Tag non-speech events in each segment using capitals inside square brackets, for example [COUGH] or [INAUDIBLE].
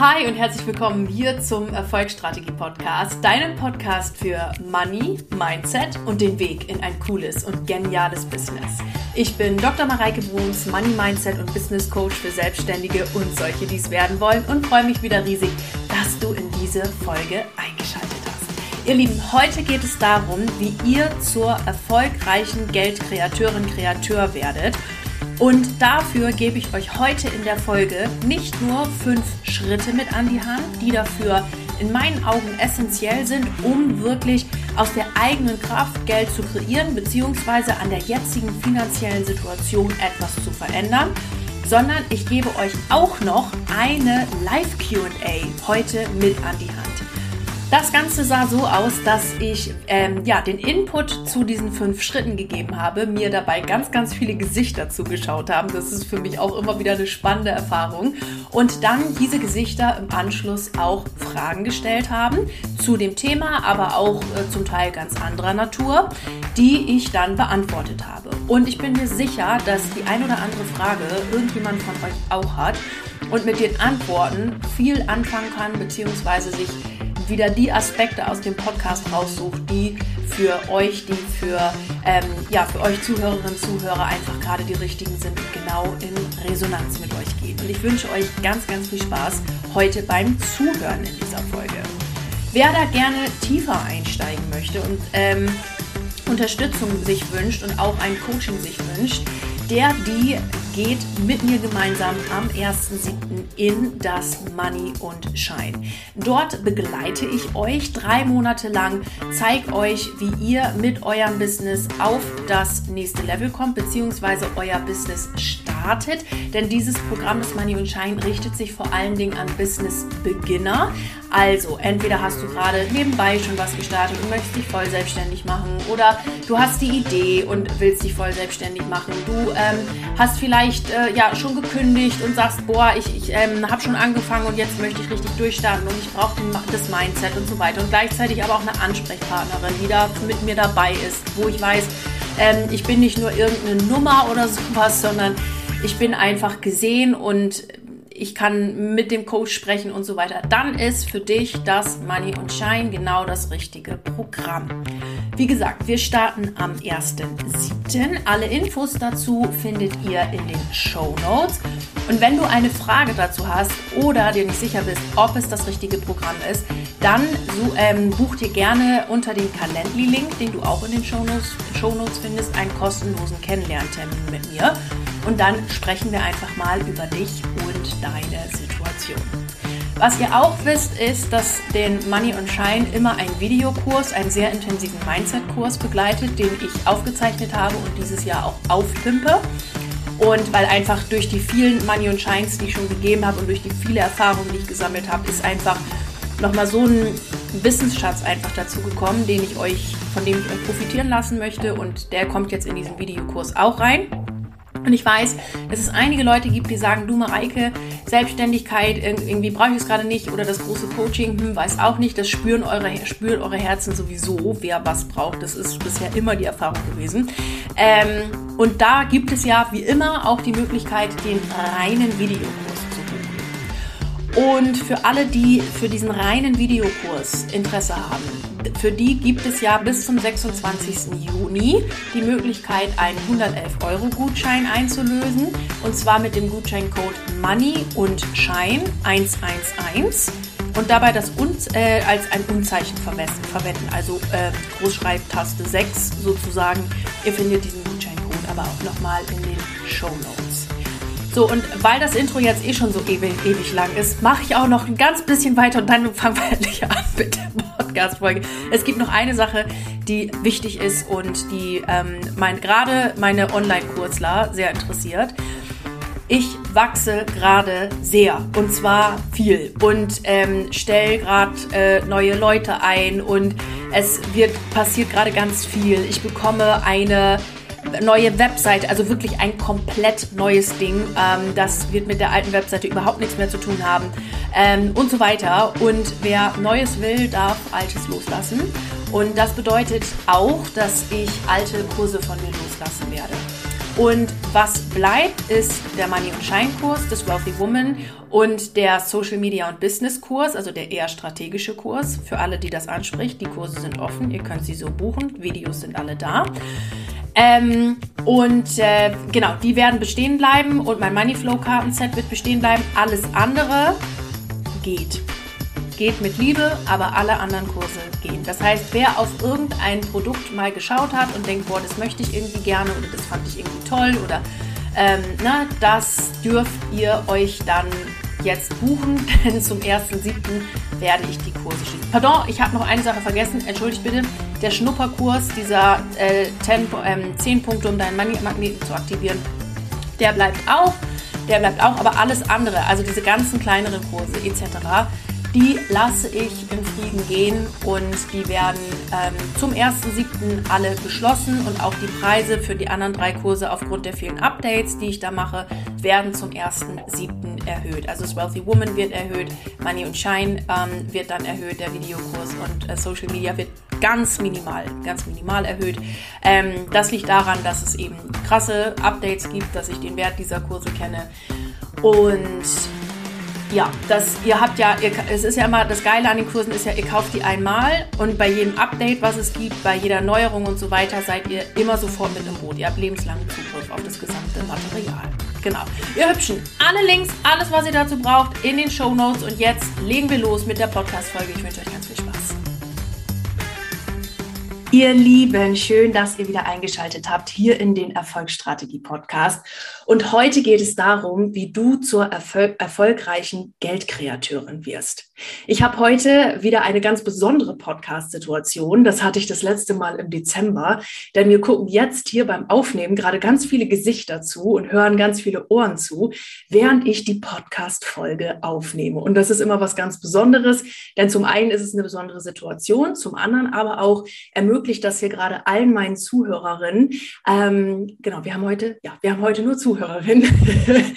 Hi und herzlich willkommen hier zum Erfolgsstrategie Podcast, deinem Podcast für Money, Mindset und den Weg in ein cooles und geniales Business. Ich bin Dr. Mareike Bruns, Money Mindset und Business Coach für Selbstständige und solche, die es werden wollen und freue mich wieder riesig, dass du in diese Folge eingeschaltet hast. Ihr Lieben, heute geht es darum, wie ihr zur erfolgreichen Geldkreateurin, Kreateur werdet und dafür gebe ich euch heute in der Folge nicht nur fünf Schritte mit an die Hand, die dafür in meinen Augen essentiell sind, um wirklich aus der eigenen Kraft Geld zu kreieren, beziehungsweise an der jetzigen finanziellen Situation etwas zu verändern, sondern ich gebe euch auch noch eine Live-QA heute mit an die Hand. Das Ganze sah so aus, dass ich ähm, ja, den Input zu diesen fünf Schritten gegeben habe, mir dabei ganz, ganz viele Gesichter zugeschaut haben. Das ist für mich auch immer wieder eine spannende Erfahrung. Und dann diese Gesichter im Anschluss auch Fragen gestellt haben zu dem Thema, aber auch äh, zum Teil ganz anderer Natur, die ich dann beantwortet habe. Und ich bin mir sicher, dass die ein oder andere Frage irgendjemand von euch auch hat und mit den Antworten viel anfangen kann, beziehungsweise sich wieder die Aspekte aus dem Podcast raussucht, die für euch, die für, ähm, ja, für euch Zuhörerinnen und Zuhörer einfach gerade die richtigen sind und genau in Resonanz mit euch gehen. Und ich wünsche euch ganz, ganz viel Spaß heute beim Zuhören in dieser Folge. Wer da gerne tiefer einsteigen möchte und ähm, Unterstützung sich wünscht und auch ein Coaching sich wünscht, der, die geht mit mir gemeinsam am 1.7. in das Money und Shine. Dort begleite ich euch drei Monate lang, zeige euch, wie ihr mit eurem Business auf das nächste Level kommt, beziehungsweise euer Business startet. Denn dieses Programm des Money und Shine richtet sich vor allen Dingen an Business-Beginner. Also, entweder hast du gerade nebenbei schon was gestartet und möchtest dich voll selbstständig machen oder du hast die Idee und willst dich voll selbstständig machen. Du ähm, hast vielleicht vielleicht äh, ja schon gekündigt und sagst, boah, ich, ich ähm, habe schon angefangen und jetzt möchte ich richtig durchstarten und ich brauche das Mindset und so weiter. Und gleichzeitig aber auch eine Ansprechpartnerin, die da mit mir dabei ist, wo ich weiß, ähm, ich bin nicht nur irgendeine Nummer oder [LAUGHS] sowas, sondern ich bin einfach gesehen und ich kann mit dem Coach sprechen und so weiter, dann ist für dich das Money und Shine genau das richtige Programm. Wie gesagt, wir starten am 1.7. Alle Infos dazu findet ihr in den Show Notes. Und wenn du eine Frage dazu hast oder dir nicht sicher bist, ob es das richtige Programm ist, dann so, ähm, buch dir gerne unter dem Calendly-Link, den du auch in den Show Notes, findest, einen kostenlosen Kennenlerntermin mit mir. Und dann sprechen wir einfach mal über dich und deine Situation. Was ihr auch wisst, ist, dass den Money und Shine immer ein Videokurs, einen sehr intensiven Mindset-Kurs begleitet, den ich aufgezeichnet habe und dieses Jahr auch aufpimpe. Und weil einfach durch die vielen Money und Shines, die ich schon gegeben habe und durch die viele Erfahrungen, die ich gesammelt habe, ist einfach nochmal so ein Wissensschatz einfach dazu gekommen, den ich euch, von dem ich euch profitieren lassen möchte. Und der kommt jetzt in diesen Videokurs auch rein. Und ich weiß, dass es einige Leute gibt, die sagen, du Mareike, Selbstständigkeit, irgendwie brauche ich es gerade nicht oder das große Coaching, hm, weiß auch nicht. Das spüren eure, spüren eure Herzen sowieso, wer was braucht. Das ist bisher immer die Erfahrung gewesen. Ähm, und da gibt es ja wie immer auch die Möglichkeit, den reinen Videokurs zu buchen. Und für alle, die für diesen reinen Videokurs Interesse haben, für die gibt es ja bis zum 26. Juni die Möglichkeit, einen 111-Euro-Gutschein einzulösen. Und zwar mit dem Gutscheincode Money und Schein 111 und dabei das Un äh, als ein Unzeichen verwenden, also äh, Großschreibtaste 6 sozusagen. Ihr findet diesen Gutscheincode aber auch nochmal in den Show Notes. So, und weil das Intro jetzt eh schon so ewig, ewig lang ist, mache ich auch noch ein ganz bisschen weiter und dann fangen wir [LAUGHS] endlich an mit der Podcast-Folge. Es gibt noch eine Sache, die wichtig ist und die ähm, mein, gerade meine Online-Kurzler sehr interessiert. Ich wachse gerade sehr und zwar viel und ähm, stelle gerade äh, neue Leute ein und es wird passiert gerade ganz viel. Ich bekomme eine neue Webseite, also wirklich ein komplett neues Ding. Ähm, das wird mit der alten Webseite überhaupt nichts mehr zu tun haben ähm, und so weiter. Und wer Neues will, darf Altes loslassen. Und das bedeutet auch, dass ich alte Kurse von mir loslassen werde. Und was bleibt, ist der Money und Shine Kurs des Wealthy Woman und der Social Media und Business Kurs, also der eher strategische Kurs. Für alle, die das anspricht, die Kurse sind offen, ihr könnt sie so buchen, Videos sind alle da. Ähm, und äh, genau, die werden bestehen bleiben und mein Moneyflow-Kartenset wird bestehen bleiben. Alles andere geht. Geht mit Liebe, aber alle anderen Kurse gehen. Das heißt, wer auf irgendein Produkt mal geschaut hat und denkt, boah, das möchte ich irgendwie gerne oder das fand ich irgendwie toll oder ähm, na, das dürft ihr euch dann jetzt buchen, [LAUGHS] denn zum 1.7. werde ich die Kurse schicken. Pardon, ich habe noch eine Sache vergessen, entschuldigt bitte. Der Schnupperkurs, dieser äh, 10, ähm, 10 Punkte, um deinen Magneten zu aktivieren, der bleibt auch. Der bleibt auch, aber alles andere, also diese ganzen kleineren Kurse etc., die lasse ich im Frieden gehen und die werden ähm, zum 1.7. alle geschlossen und auch die Preise für die anderen drei Kurse aufgrund der vielen Updates, die ich da mache, werden zum 1.7. erhöht. Also das Wealthy Woman wird erhöht, Money und Shine ähm, wird dann erhöht, der Videokurs und äh, Social Media wird ganz minimal, ganz minimal erhöht. Ähm, das liegt daran, dass es eben krasse Updates gibt, dass ich den Wert dieser Kurse kenne und ja, das, ihr habt ja, ihr, es ist ja immer, das Geile an den Kursen ist ja, ihr kauft die einmal und bei jedem Update, was es gibt, bei jeder Neuerung und so weiter, seid ihr immer sofort mit im Boot. Ihr habt lebenslangen Zugriff auf das gesamte Material. Genau. Ihr Hübschen, alle Links, alles, was ihr dazu braucht, in den Show Notes und jetzt legen wir los mit der Podcast-Folge. Ich wünsche euch Ihr Lieben, schön, dass ihr wieder eingeschaltet habt hier in den Erfolgsstrategie Podcast. Und heute geht es darum, wie du zur Erfol erfolgreichen Geldkreateurin wirst. Ich habe heute wieder eine ganz besondere Podcast-Situation. Das hatte ich das letzte Mal im Dezember, denn wir gucken jetzt hier beim Aufnehmen gerade ganz viele Gesichter zu und hören ganz viele Ohren zu, während ich die Podcast-Folge aufnehme. Und das ist immer was ganz Besonderes, denn zum einen ist es eine besondere Situation, zum anderen aber auch ermöglicht das hier gerade allen meinen Zuhörerinnen. Ähm, genau, wir haben heute, ja, wir haben heute nur Zuhörerinnen. [LAUGHS]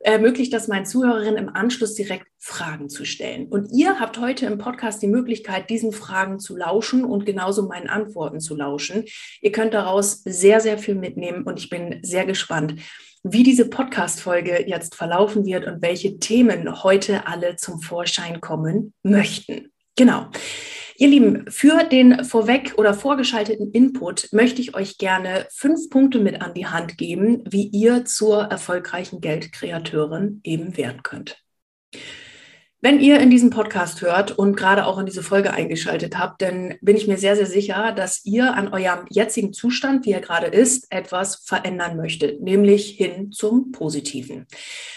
ermöglicht das meinen Zuhörerinnen im Anschluss direkt Fragen zu stellen. Und ihr habt heute im Podcast die Möglichkeit, diesen Fragen zu lauschen und genauso meinen Antworten zu lauschen. Ihr könnt daraus sehr, sehr viel mitnehmen und ich bin sehr gespannt, wie diese Podcast-Folge jetzt verlaufen wird und welche Themen heute alle zum Vorschein kommen möchten. Genau. Ihr Lieben, für den vorweg oder vorgeschalteten Input möchte ich euch gerne fünf Punkte mit an die Hand geben, wie ihr zur erfolgreichen Geldkreateurin eben werden könnt. Wenn ihr in diesen Podcast hört und gerade auch in diese Folge eingeschaltet habt, dann bin ich mir sehr, sehr sicher, dass ihr an eurem jetzigen Zustand, wie er gerade ist, etwas verändern möchtet, nämlich hin zum Positiven.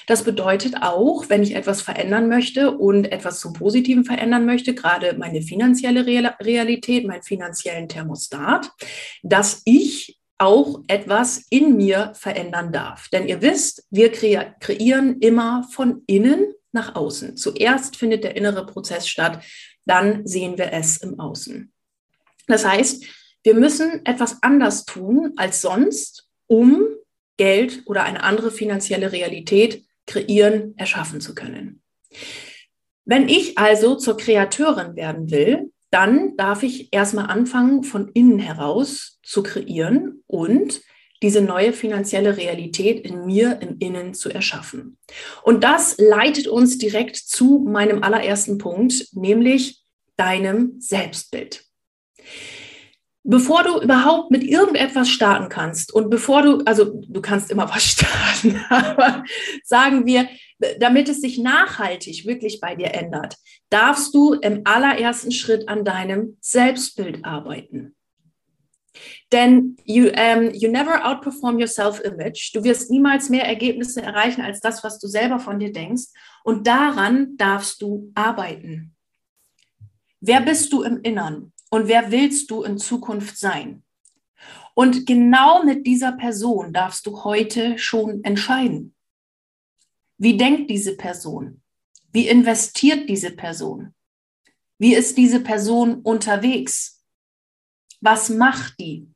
Das bedeutet auch, wenn ich etwas verändern möchte und etwas zum Positiven verändern möchte, gerade meine finanzielle Realität, meinen finanziellen Thermostat, dass ich auch etwas in mir verändern darf. Denn ihr wisst, wir kreieren immer von innen nach außen. Zuerst findet der innere Prozess statt, dann sehen wir es im Außen. Das heißt, wir müssen etwas anders tun als sonst, um Geld oder eine andere finanzielle Realität kreieren, erschaffen zu können. Wenn ich also zur Kreateurin werden will, dann darf ich erstmal anfangen, von innen heraus zu kreieren und diese neue finanzielle Realität in mir, im Innen zu erschaffen. Und das leitet uns direkt zu meinem allerersten Punkt, nämlich deinem Selbstbild. Bevor du überhaupt mit irgendetwas starten kannst und bevor du, also du kannst immer was [LAUGHS] starten, aber sagen wir, damit es sich nachhaltig wirklich bei dir ändert, darfst du im allerersten Schritt an deinem Selbstbild arbeiten. Denn you, um, you never outperform your self-image. Du wirst niemals mehr Ergebnisse erreichen als das, was du selber von dir denkst. Und daran darfst du arbeiten. Wer bist du im Innern und wer willst du in Zukunft sein? Und genau mit dieser Person darfst du heute schon entscheiden. Wie denkt diese Person? Wie investiert diese Person? Wie ist diese Person unterwegs? Was macht die?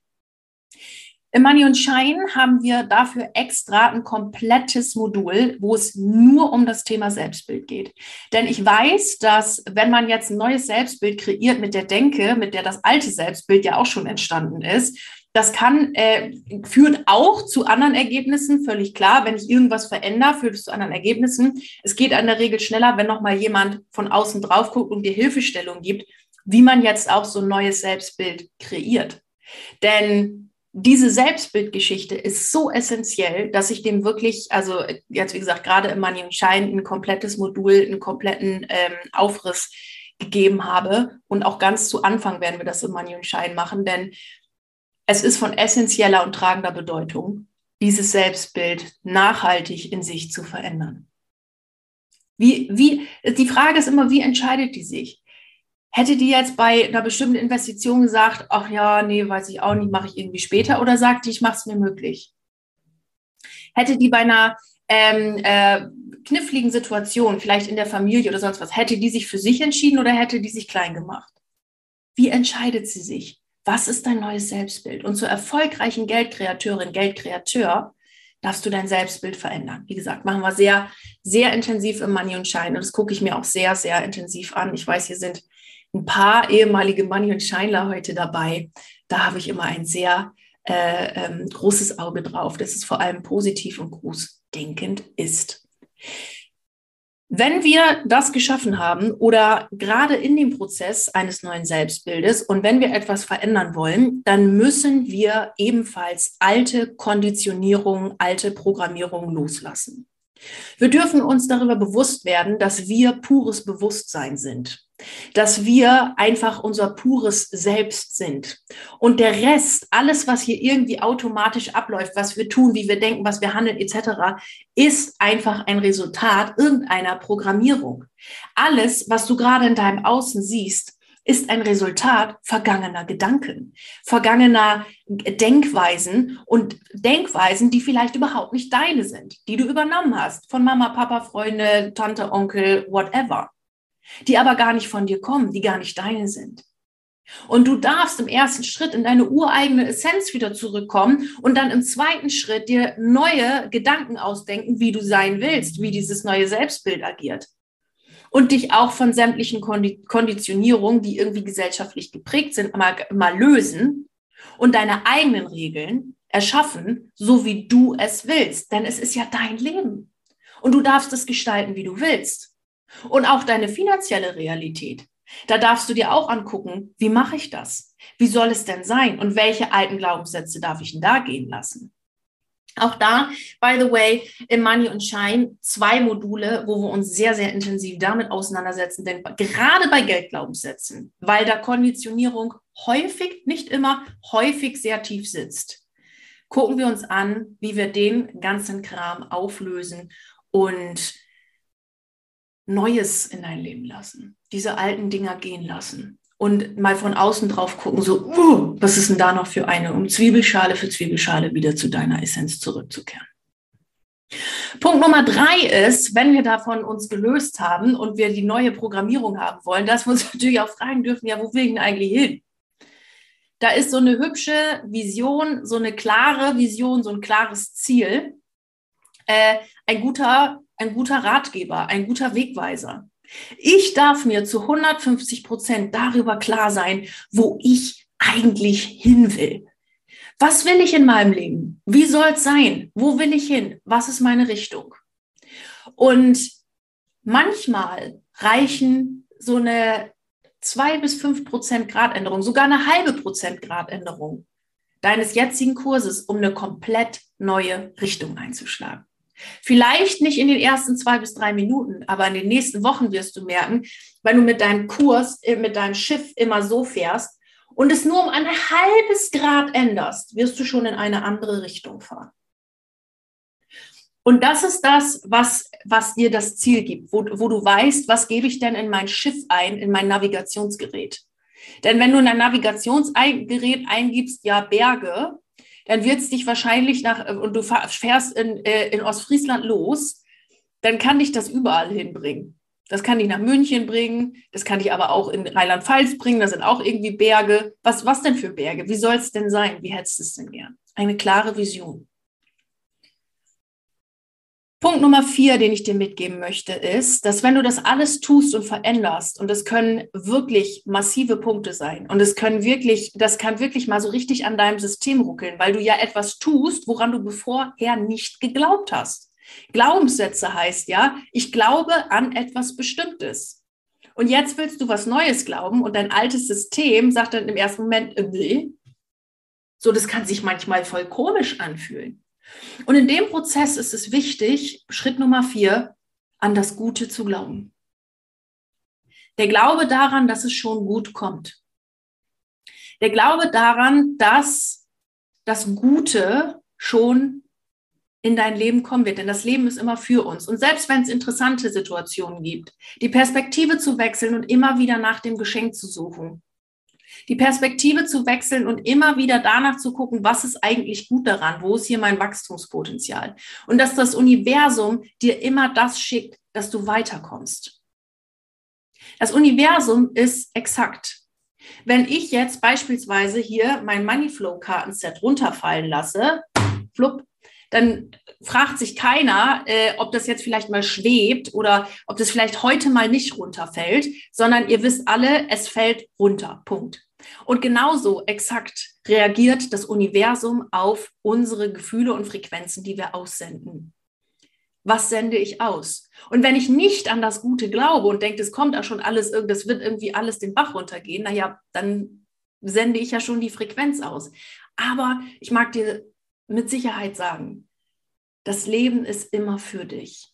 Im Money und Shine haben wir dafür extra ein komplettes Modul, wo es nur um das Thema Selbstbild geht. Denn ich weiß, dass wenn man jetzt ein neues Selbstbild kreiert mit der Denke, mit der das alte Selbstbild ja auch schon entstanden ist, Das kann, äh, führt auch zu anderen Ergebnissen, völlig klar. Wenn ich irgendwas verändere, führt es zu anderen Ergebnissen. Es geht an der Regel schneller, wenn nochmal jemand von außen drauf guckt und dir Hilfestellung gibt, wie man jetzt auch so ein neues Selbstbild kreiert. Denn diese Selbstbildgeschichte ist so essentiell, dass ich dem wirklich, also jetzt wie gesagt, gerade im Money und Shine ein komplettes Modul, einen kompletten ähm, Aufriss gegeben habe. Und auch ganz zu Anfang werden wir das im Money und Shine machen, denn es ist von essentieller und tragender Bedeutung, dieses Selbstbild nachhaltig in sich zu verändern. Wie, wie, die Frage ist immer, wie entscheidet die sich? Hätte die jetzt bei einer bestimmten Investition gesagt, ach ja, nee, weiß ich auch nicht, mache ich irgendwie später, oder sagt die, ich mache es mir möglich? Hätte die bei einer ähm, äh, kniffligen Situation, vielleicht in der Familie oder sonst was, hätte die sich für sich entschieden oder hätte die sich klein gemacht? Wie entscheidet sie sich? Was ist dein neues Selbstbild? Und zur erfolgreichen Geldkreateurin, Geldkreateur, darfst du dein Selbstbild verändern. Wie gesagt, machen wir sehr, sehr intensiv im Money und Shine. Und das gucke ich mir auch sehr, sehr intensiv an. Ich weiß, hier sind ein paar ehemalige Money und Shineler heute dabei. Da habe ich immer ein sehr äh, ähm, großes Auge drauf, dass es vor allem positiv und großdenkend ist. Wenn wir das geschaffen haben oder gerade in dem Prozess eines neuen Selbstbildes und wenn wir etwas verändern wollen, dann müssen wir ebenfalls alte Konditionierungen, alte Programmierungen loslassen. Wir dürfen uns darüber bewusst werden, dass wir pures Bewusstsein sind dass wir einfach unser pures Selbst sind. Und der Rest, alles, was hier irgendwie automatisch abläuft, was wir tun, wie wir denken, was wir handeln, etc., ist einfach ein Resultat irgendeiner Programmierung. Alles, was du gerade in deinem Außen siehst, ist ein Resultat vergangener Gedanken, vergangener Denkweisen und Denkweisen, die vielleicht überhaupt nicht deine sind, die du übernommen hast von Mama, Papa, Freunde, Tante, Onkel, whatever die aber gar nicht von dir kommen, die gar nicht deine sind. Und du darfst im ersten Schritt in deine ureigene Essenz wieder zurückkommen und dann im zweiten Schritt dir neue Gedanken ausdenken, wie du sein willst, wie dieses neue Selbstbild agiert. Und dich auch von sämtlichen Konditionierungen, die irgendwie gesellschaftlich geprägt sind, mal, mal lösen und deine eigenen Regeln erschaffen, so wie du es willst. Denn es ist ja dein Leben. Und du darfst es gestalten, wie du willst. Und auch deine finanzielle Realität. Da darfst du dir auch angucken, wie mache ich das? Wie soll es denn sein? Und welche alten Glaubenssätze darf ich denn da gehen lassen? Auch da, by the way, im Money und Shine zwei Module, wo wir uns sehr, sehr intensiv damit auseinandersetzen. Denn gerade bei Geldglaubenssätzen, weil da Konditionierung häufig, nicht immer, häufig sehr tief sitzt, gucken wir uns an, wie wir den ganzen Kram auflösen und Neues in dein Leben lassen, diese alten Dinger gehen lassen und mal von außen drauf gucken, so, uh, was ist denn da noch für eine, um Zwiebelschale für Zwiebelschale wieder zu deiner Essenz zurückzukehren. Punkt Nummer drei ist, wenn wir davon uns gelöst haben und wir die neue Programmierung haben wollen, dass wir uns [LAUGHS] natürlich auch fragen dürfen, ja, wo will ich denn eigentlich hin? Da ist so eine hübsche Vision, so eine klare Vision, so ein klares Ziel. Äh, ein guter ein guter Ratgeber, ein guter Wegweiser. Ich darf mir zu 150 Prozent darüber klar sein, wo ich eigentlich hin will. Was will ich in meinem Leben? Wie soll es sein? Wo will ich hin? Was ist meine Richtung? Und manchmal reichen so eine zwei bis fünf Prozent Gradänderung, sogar eine halbe Prozent Gradänderung deines jetzigen Kurses, um eine komplett neue Richtung einzuschlagen. Vielleicht nicht in den ersten zwei bis drei Minuten, aber in den nächsten Wochen wirst du merken, wenn du mit deinem Kurs, äh, mit deinem Schiff immer so fährst und es nur um ein halbes Grad änderst, wirst du schon in eine andere Richtung fahren. Und das ist das, was, was dir das Ziel gibt, wo, wo du weißt, was gebe ich denn in mein Schiff ein, in mein Navigationsgerät. Denn wenn du in ein Navigationsgerät eingibst, ja, Berge, dann wird es dich wahrscheinlich nach, äh, und du fährst in, äh, in Ostfriesland los, dann kann dich das überall hinbringen. Das kann dich nach München bringen, das kann dich aber auch in Rheinland-Pfalz bringen, da sind auch irgendwie Berge. Was, was denn für Berge? Wie soll es denn sein? Wie hättest du es denn gern? Eine klare Vision. Punkt Nummer vier, den ich dir mitgeben möchte, ist, dass wenn du das alles tust und veränderst, und das können wirklich massive Punkte sein, und es können wirklich, das kann wirklich mal so richtig an deinem System ruckeln, weil du ja etwas tust, woran du bevorher nicht geglaubt hast. Glaubenssätze heißt ja, ich glaube an etwas Bestimmtes. Und jetzt willst du was Neues glauben und dein altes System sagt dann im ersten Moment, äh, nee. So, das kann sich manchmal voll komisch anfühlen. Und in dem Prozess ist es wichtig, Schritt Nummer vier, an das Gute zu glauben. Der Glaube daran, dass es schon gut kommt. Der Glaube daran, dass das Gute schon in dein Leben kommen wird. Denn das Leben ist immer für uns. Und selbst wenn es interessante Situationen gibt, die Perspektive zu wechseln und immer wieder nach dem Geschenk zu suchen die Perspektive zu wechseln und immer wieder danach zu gucken, was ist eigentlich gut daran, wo ist hier mein Wachstumspotenzial und dass das Universum dir immer das schickt, dass du weiterkommst. Das Universum ist exakt. Wenn ich jetzt beispielsweise hier mein Moneyflow-Kartenset runterfallen lasse, flupp, dann fragt sich keiner, äh, ob das jetzt vielleicht mal schwebt oder ob das vielleicht heute mal nicht runterfällt, sondern ihr wisst alle, es fällt runter. Punkt. Und genauso exakt reagiert das Universum auf unsere Gefühle und Frequenzen, die wir aussenden. Was sende ich aus? Und wenn ich nicht an das Gute glaube und denke, es kommt ja schon alles, das wird irgendwie alles den Bach runtergehen, naja, dann sende ich ja schon die Frequenz aus. Aber ich mag dir mit Sicherheit sagen, das Leben ist immer für dich.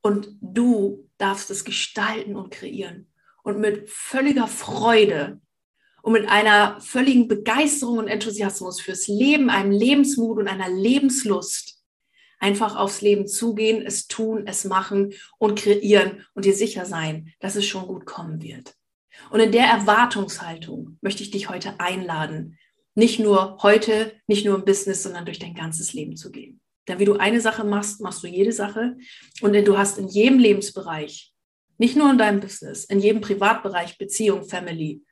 Und du darfst es gestalten und kreieren. Und mit völliger Freude und mit einer völligen Begeisterung und Enthusiasmus fürs Leben, einem Lebensmut und einer Lebenslust einfach aufs Leben zugehen, es tun, es machen und kreieren und dir sicher sein, dass es schon gut kommen wird. Und in der Erwartungshaltung möchte ich dich heute einladen, nicht nur heute, nicht nur im Business, sondern durch dein ganzes Leben zu gehen. Denn wie du eine Sache machst, machst du jede Sache und du hast in jedem Lebensbereich, nicht nur in deinem Business, in jedem Privatbereich, Beziehung, Family,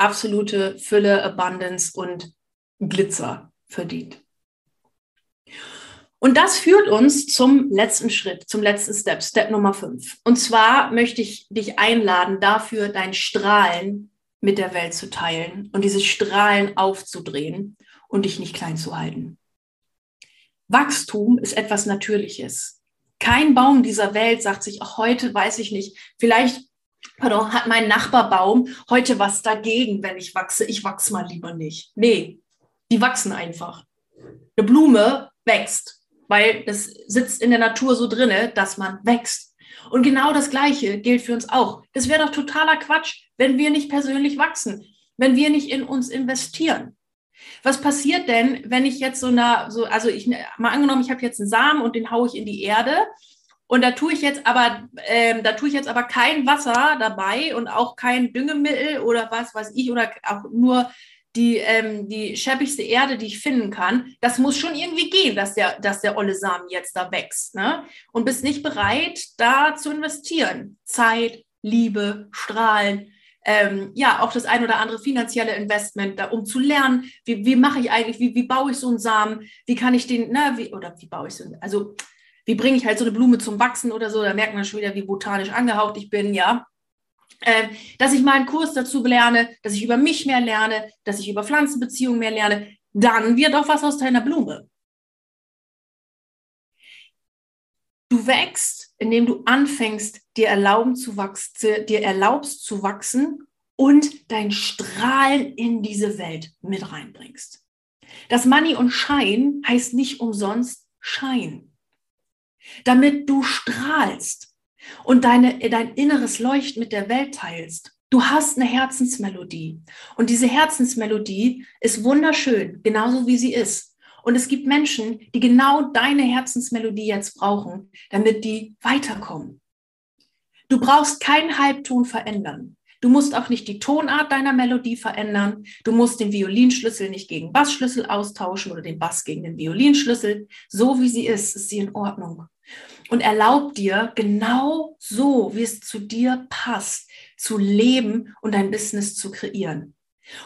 absolute Fülle, Abundance und Glitzer verdient. Und das führt uns zum letzten Schritt, zum letzten Step, Step Nummer fünf. Und zwar möchte ich dich einladen, dafür dein Strahlen mit der Welt zu teilen und diese Strahlen aufzudrehen und dich nicht klein zu halten. Wachstum ist etwas Natürliches. Kein Baum dieser Welt sagt sich, ach, heute weiß ich nicht, vielleicht pardon, hat mein Nachbarbaum heute was dagegen, wenn ich wachse. Ich wachse mal lieber nicht. Nee, die wachsen einfach. Eine Blume wächst, weil es sitzt in der Natur so drinne, dass man wächst. Und genau das Gleiche gilt für uns auch. Das wäre doch totaler Quatsch, wenn wir nicht persönlich wachsen, wenn wir nicht in uns investieren. Was passiert denn, wenn ich jetzt so eine, so, also ich mal angenommen, ich habe jetzt einen Samen und den haue ich in die Erde und da tue ich jetzt aber, ähm, da tue ich jetzt aber kein Wasser dabei und auch kein Düngemittel oder was weiß ich oder auch nur die, ähm, die scheppigste Erde, die ich finden kann. Das muss schon irgendwie gehen, dass der, dass der olle Samen jetzt da wächst. Ne? Und bist nicht bereit, da zu investieren. Zeit, Liebe, Strahlen, ähm, ja, auch das ein oder andere finanzielle Investment, da, um zu lernen, wie, wie mache ich eigentlich, wie, wie baue ich so einen Samen, wie kann ich den, na, wie, oder wie baue ich so, also wie bringe ich halt so eine Blume zum Wachsen oder so, da merkt man schon wieder, wie botanisch angehaucht ich bin, ja. Äh, dass ich mal einen Kurs dazu lerne, dass ich über mich mehr lerne, dass ich über Pflanzenbeziehungen mehr lerne, dann wird auch was aus deiner Blume. Du wächst, indem du anfängst, dir erlauben zu wachsen, dir erlaubst zu wachsen und dein Strahlen in diese Welt mit reinbringst. Das Money und Schein heißt nicht umsonst Schein damit du strahlst und deine, dein inneres Leucht mit der Welt teilst. Du hast eine Herzensmelodie und diese Herzensmelodie ist wunderschön, genauso wie sie ist. Und es gibt Menschen, die genau deine Herzensmelodie jetzt brauchen, damit die weiterkommen. Du brauchst keinen Halbton verändern. Du musst auch nicht die Tonart deiner Melodie verändern. Du musst den Violinschlüssel nicht gegen Bassschlüssel austauschen oder den Bass gegen den Violinschlüssel. So wie sie ist, ist sie in Ordnung. Und erlaub dir genau so, wie es zu dir passt, zu leben und dein Business zu kreieren.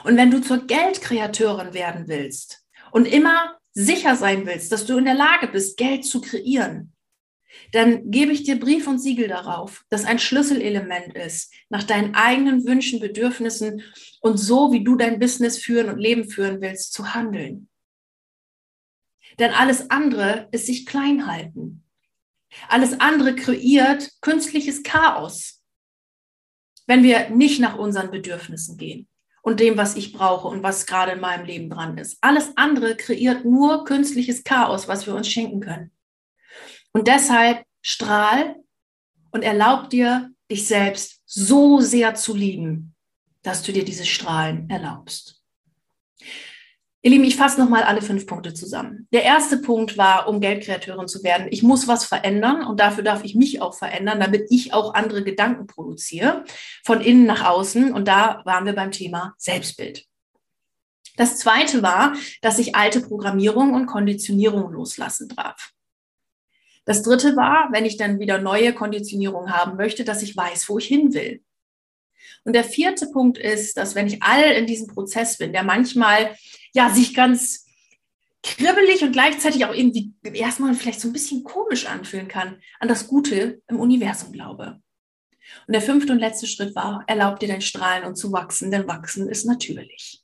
Und wenn du zur Geldkreateurin werden willst und immer sicher sein willst, dass du in der Lage bist, Geld zu kreieren, dann gebe ich dir Brief und Siegel darauf, dass ein Schlüsselelement ist, nach deinen eigenen Wünschen, Bedürfnissen und so, wie du dein Business führen und Leben führen willst, zu handeln. Denn alles andere ist sich klein halten. Alles andere kreiert künstliches Chaos, wenn wir nicht nach unseren Bedürfnissen gehen und dem, was ich brauche und was gerade in meinem Leben dran ist. Alles andere kreiert nur künstliches Chaos, was wir uns schenken können. Und deshalb strahl und erlaub dir, dich selbst so sehr zu lieben, dass du dir dieses Strahlen erlaubst. Ihr Lieben, ich fasse nochmal alle fünf Punkte zusammen. Der erste Punkt war, um Geldkreateurin zu werden, ich muss was verändern und dafür darf ich mich auch verändern, damit ich auch andere Gedanken produziere, von innen nach außen. Und da waren wir beim Thema Selbstbild. Das zweite war, dass ich alte Programmierung und Konditionierung loslassen darf. Das dritte war, wenn ich dann wieder neue Konditionierung haben möchte, dass ich weiß, wo ich hin will. Und der vierte Punkt ist, dass wenn ich all in diesem Prozess bin, der manchmal ja sich ganz kribbelig und gleichzeitig auch irgendwie erstmal vielleicht so ein bisschen komisch anfühlen kann, an das Gute im Universum glaube. Und der fünfte und letzte Schritt war, erlaub dir dein Strahlen und zu wachsen, denn wachsen ist natürlich.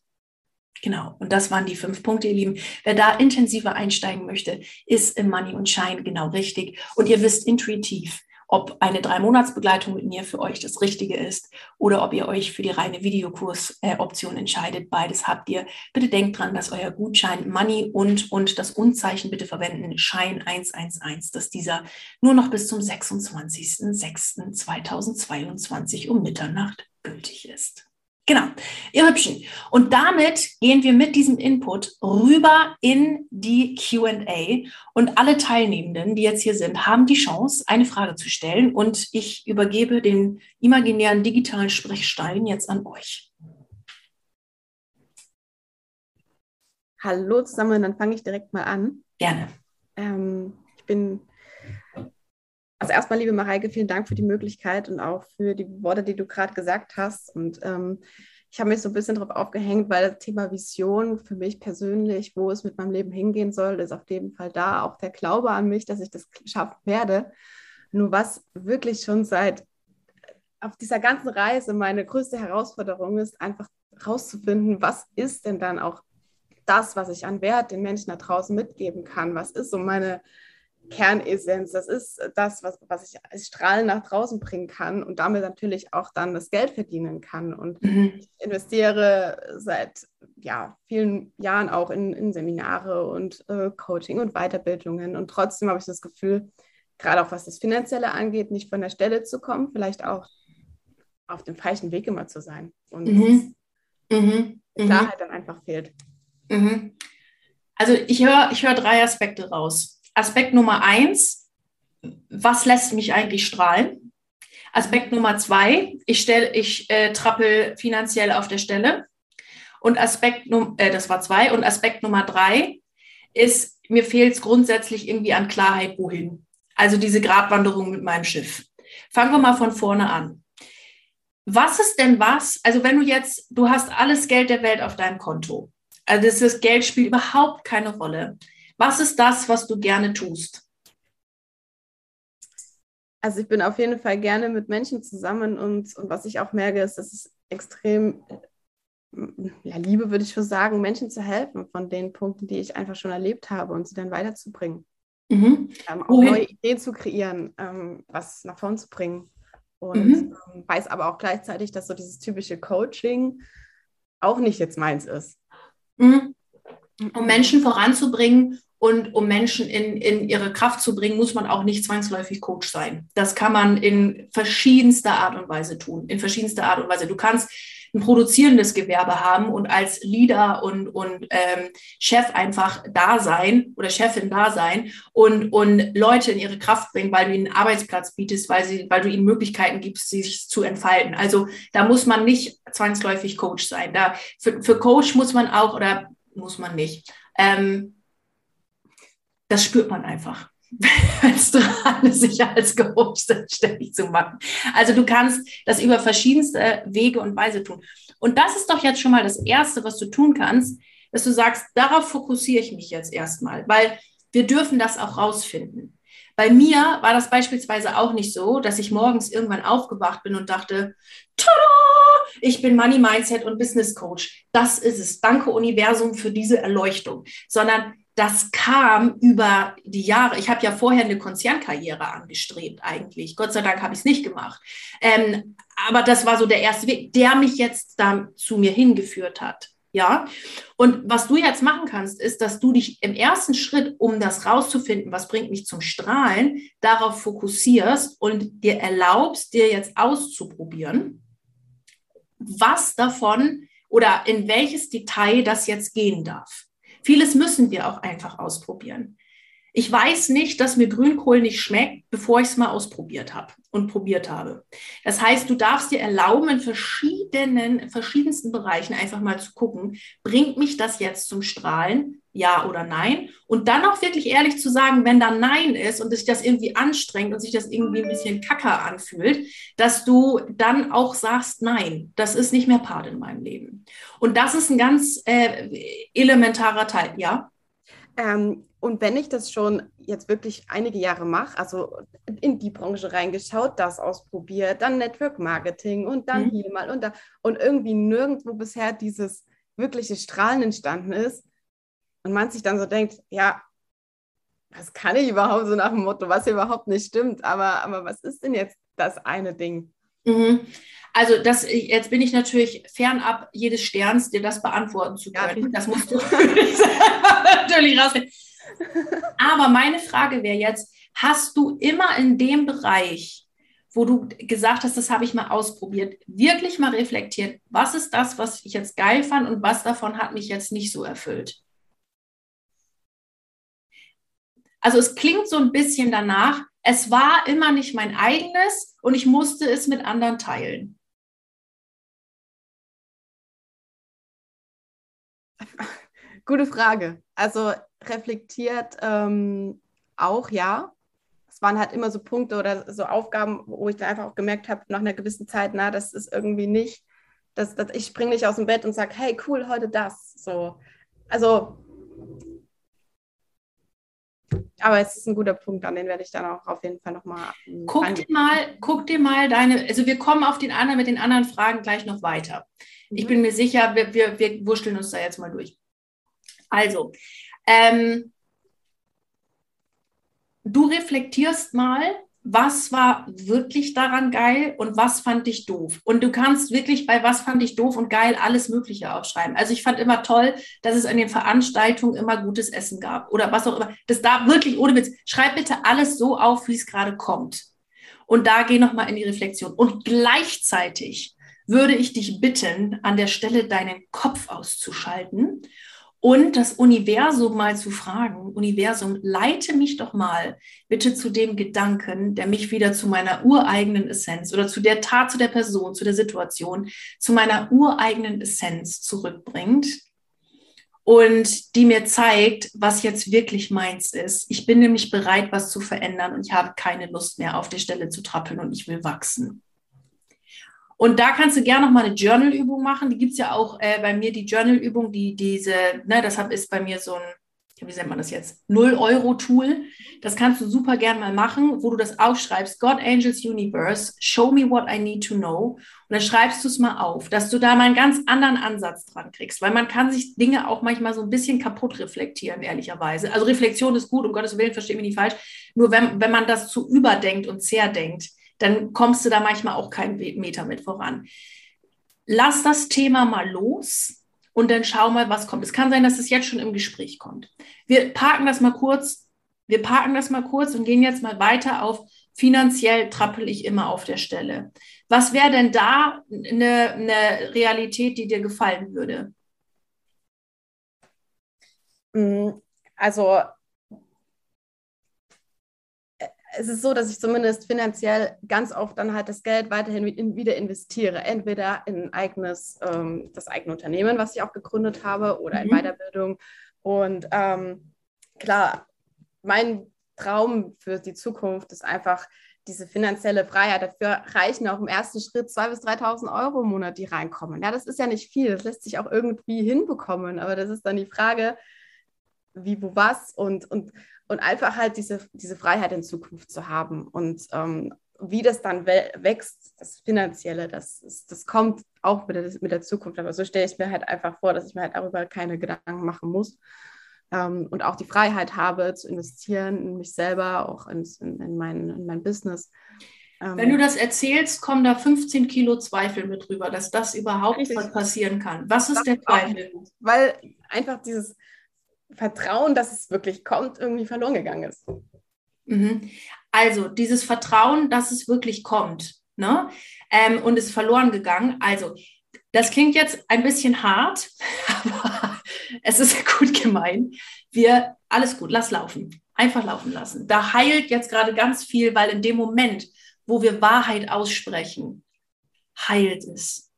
Genau, und das waren die fünf Punkte, ihr Lieben. Wer da intensiver einsteigen möchte, ist im Money und Shine genau richtig. Und ihr wisst intuitiv, ob eine Drei-Monats-Begleitung mit mir für euch das Richtige ist oder ob ihr euch für die reine Videokurs-Option entscheidet. Beides habt ihr. Bitte denkt dran, dass euer Gutschein Money und, und das Unzeichen bitte verwenden, Schein 111, dass dieser nur noch bis zum 26.06.2022 um Mitternacht gültig ist. Genau, ihr Hübschen. Und damit gehen wir mit diesem Input rüber in die QA. Und alle Teilnehmenden, die jetzt hier sind, haben die Chance, eine Frage zu stellen. Und ich übergebe den imaginären digitalen Sprechstein jetzt an euch. Hallo zusammen, dann fange ich direkt mal an. Gerne. Ähm, ich bin also erstmal, liebe Mareike, vielen Dank für die Möglichkeit und auch für die Worte, die du gerade gesagt hast. Und ähm, ich habe mich so ein bisschen darauf aufgehängt, weil das Thema Vision für mich persönlich, wo es mit meinem Leben hingehen soll, ist auf jeden Fall da. Auch der Glaube an mich, dass ich das schaffen werde. Nur was wirklich schon seit auf dieser ganzen Reise meine größte Herausforderung ist, einfach rauszufinden, was ist denn dann auch das, was ich an Wert den Menschen da draußen mitgeben kann? Was ist so meine Kernessenz. Das ist das, was, was ich als Strahlen nach draußen bringen kann und damit natürlich auch dann das Geld verdienen kann. Und mhm. ich investiere seit ja, vielen Jahren auch in, in Seminare und äh, Coaching und Weiterbildungen. Und trotzdem habe ich das Gefühl, gerade auch was das Finanzielle angeht, nicht von der Stelle zu kommen, vielleicht auch auf dem falschen Weg immer zu sein. Und mhm. Mhm. Klarheit mhm. dann einfach fehlt. Mhm. Also ich höre ich hör drei Aspekte raus. Aspekt Nummer eins, was lässt mich eigentlich strahlen? Aspekt Nummer zwei, ich, stell, ich äh, trappel finanziell auf der Stelle. Und Aspekt, äh, das war zwei. Und Aspekt Nummer drei ist, mir fehlt es grundsätzlich irgendwie an Klarheit, wohin. Also diese Gratwanderung mit meinem Schiff. Fangen wir mal von vorne an. Was ist denn was? Also wenn du jetzt, du hast alles Geld der Welt auf deinem Konto. Also das Geld spielt überhaupt keine Rolle. Was ist das, was du gerne tust? Also ich bin auf jeden Fall gerne mit Menschen zusammen und, und was ich auch merke, ist, dass es extrem ja, Liebe, würde ich schon sagen, Menschen zu helfen von den Punkten, die ich einfach schon erlebt habe und sie dann weiterzubringen. Mhm. Ähm, auch neue Ideen zu kreieren, ähm, was nach vorn zu bringen. Und mhm. ähm, weiß aber auch gleichzeitig, dass so dieses typische Coaching auch nicht jetzt meins ist. Mhm. Um Menschen voranzubringen und um Menschen in, in ihre Kraft zu bringen, muss man auch nicht zwangsläufig Coach sein. Das kann man in verschiedenster Art und Weise tun. In verschiedenster Art und Weise. Du kannst ein produzierendes Gewerbe haben und als Leader und, und ähm, Chef einfach da sein oder Chefin da sein und, und Leute in ihre Kraft bringen, weil du ihnen einen Arbeitsplatz bietest, weil, sie, weil du ihnen Möglichkeiten gibst, sich zu entfalten. Also da muss man nicht zwangsläufig Coach sein. Da, für, für Coach muss man auch oder muss man nicht. Ähm, das spürt man einfach, [LAUGHS] wenn es dran ist, sich als Coach selbstständig zu machen. Also du kannst das über verschiedenste Wege und Weise tun. Und das ist doch jetzt schon mal das Erste, was du tun kannst. dass du sagst, darauf fokussiere ich mich jetzt erstmal, weil wir dürfen das auch rausfinden. Bei mir war das beispielsweise auch nicht so, dass ich morgens irgendwann aufgewacht bin und dachte, tada, ich bin Money Mindset und Business Coach. Das ist es. Danke Universum für diese Erleuchtung. Sondern das kam über die Jahre. Ich habe ja vorher eine Konzernkarriere angestrebt eigentlich. Gott sei Dank habe ich es nicht gemacht. Ähm, aber das war so der erste Weg, der mich jetzt da zu mir hingeführt hat. Ja, und was du jetzt machen kannst, ist, dass du dich im ersten Schritt, um das rauszufinden, was bringt mich zum Strahlen, darauf fokussierst und dir erlaubst, dir jetzt auszuprobieren, was davon oder in welches Detail das jetzt gehen darf. Vieles müssen wir auch einfach ausprobieren. Ich weiß nicht, dass mir Grünkohl nicht schmeckt, bevor ich es mal ausprobiert habe und probiert habe. Das heißt, du darfst dir erlauben, in verschiedenen, verschiedensten Bereichen einfach mal zu gucken, bringt mich das jetzt zum Strahlen? Ja oder nein? Und dann auch wirklich ehrlich zu sagen, wenn da Nein ist und sich das irgendwie anstrengt und sich das irgendwie ein bisschen kacker anfühlt, dass du dann auch sagst, nein, das ist nicht mehr Part in meinem Leben. Und das ist ein ganz äh, elementarer Teil, ja? Ähm, und wenn ich das schon jetzt wirklich einige Jahre mache, also in die Branche reingeschaut, das ausprobiert, dann Network Marketing und dann mhm. hier mal und da und irgendwie nirgendwo bisher dieses wirkliche Strahlen entstanden ist und man sich dann so denkt, ja, was kann ich überhaupt so nach dem Motto, was überhaupt nicht stimmt, aber, aber was ist denn jetzt das eine Ding? Mhm. Also das, jetzt bin ich natürlich fernab jedes Sterns, dir das beantworten zu können. Ja. Das musst du [LAUGHS] natürlich rausfinden. Aber meine Frage wäre jetzt, hast du immer in dem Bereich, wo du gesagt hast, das habe ich mal ausprobiert, wirklich mal reflektiert, was ist das, was ich jetzt geil fand und was davon hat mich jetzt nicht so erfüllt? Also es klingt so ein bisschen danach, es war immer nicht mein eigenes und ich musste es mit anderen teilen. [LAUGHS] Gute Frage. Also reflektiert ähm, auch, ja. Es waren halt immer so Punkte oder so Aufgaben, wo ich dann einfach auch gemerkt habe, nach einer gewissen Zeit, na, das ist irgendwie nicht, das, das, ich springe nicht aus dem Bett und sage, hey, cool, heute das. So. Also, aber es ist ein guter Punkt, an den werde ich dann auch auf jeden Fall nochmal. Ähm, guck dir mal, guck dir mal deine, also wir kommen auf den anderen mit den anderen Fragen gleich noch weiter. Ich mhm. bin mir sicher, wir, wir, wir wurschteln uns da jetzt mal durch. Also, ähm, du reflektierst mal, was war wirklich daran geil und was fand ich doof. Und du kannst wirklich bei was fand ich doof und geil alles Mögliche aufschreiben. Also ich fand immer toll, dass es an den Veranstaltungen immer gutes Essen gab oder was auch immer. Das da wirklich ohne Witz. Schreib bitte alles so auf, wie es gerade kommt. Und da geh noch mal in die Reflexion. Und gleichzeitig würde ich dich bitten, an der Stelle deinen Kopf auszuschalten und das Universum mal zu fragen, Universum, leite mich doch mal bitte zu dem Gedanken, der mich wieder zu meiner ureigenen Essenz oder zu der Tat, zu der Person, zu der Situation, zu meiner ureigenen Essenz zurückbringt und die mir zeigt, was jetzt wirklich meins ist. Ich bin nämlich bereit, was zu verändern und ich habe keine Lust mehr auf der Stelle zu trappeln und ich will wachsen. Und da kannst du gerne noch mal eine Journal-Übung machen. Die gibt es ja auch äh, bei mir, die Journal-Übung, die diese, ne, das ist bei mir so ein, wie nennt man das jetzt? 0-Euro-Tool. Das kannst du super gerne mal machen, wo du das aufschreibst. God, Angels, Universe, show me what I need to know. Und dann schreibst du es mal auf, dass du da mal einen ganz anderen Ansatz dran kriegst, weil man kann sich Dinge auch manchmal so ein bisschen kaputt reflektieren, ehrlicherweise. Also Reflexion ist gut, um Gottes Willen, verstehe mich nicht falsch. Nur wenn, wenn man das zu überdenkt und zerdenkt, dann kommst du da manchmal auch keinen Meter mit voran. Lass das Thema mal los und dann schau mal, was kommt. Es kann sein, dass es jetzt schon im Gespräch kommt. Wir parken das mal kurz. Wir parken das mal kurz und gehen jetzt mal weiter auf finanziell trappel ich immer auf der Stelle. Was wäre denn da eine, eine Realität, die dir gefallen würde? Mm, also es ist so, dass ich zumindest finanziell ganz oft dann halt das Geld weiterhin wieder investiere. Entweder in eigenes, ähm, das eigene Unternehmen, was ich auch gegründet habe, oder mhm. in Weiterbildung. Und ähm, klar, mein Traum für die Zukunft ist einfach, diese finanzielle Freiheit, dafür reichen auch im ersten Schritt 2.000 bis 3.000 Euro im Monat, die reinkommen. Ja, das ist ja nicht viel, das lässt sich auch irgendwie hinbekommen, aber das ist dann die Frage, wie, wo, was und, und, und einfach halt diese, diese Freiheit in Zukunft zu haben und ähm, wie das dann wächst, das Finanzielle, das, ist, das kommt auch mit der, mit der Zukunft, aber so stelle ich mir halt einfach vor, dass ich mir halt darüber keine Gedanken machen muss ähm, und auch die Freiheit habe zu investieren in mich selber, auch in, in, in, mein, in mein Business. Ähm, Wenn du das erzählst, kommen da 15 Kilo Zweifel mit drüber, dass das überhaupt richtig. passieren kann. Was ist das der Zweifel? Auch, weil einfach dieses Vertrauen, dass es wirklich kommt, irgendwie verloren gegangen ist. Mhm. Also dieses Vertrauen, dass es wirklich kommt, ne? Ähm, und ist verloren gegangen. Also das klingt jetzt ein bisschen hart, [LAUGHS] aber es ist gut gemeint. Wir, alles gut, lass laufen. Einfach laufen lassen. Da heilt jetzt gerade ganz viel, weil in dem Moment, wo wir Wahrheit aussprechen, heilt es.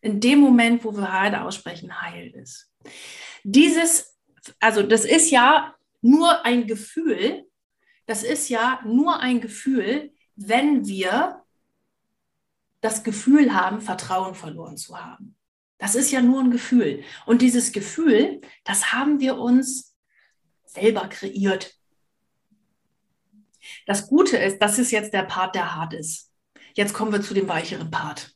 In dem Moment, wo wir Wahrheit aussprechen, heilt es. Dieses, also das ist ja nur ein Gefühl, das ist ja nur ein Gefühl, wenn wir das Gefühl haben, Vertrauen verloren zu haben. Das ist ja nur ein Gefühl. Und dieses Gefühl, das haben wir uns selber kreiert. Das Gute ist, das ist jetzt der Part, der hart ist. Jetzt kommen wir zu dem weicheren Part.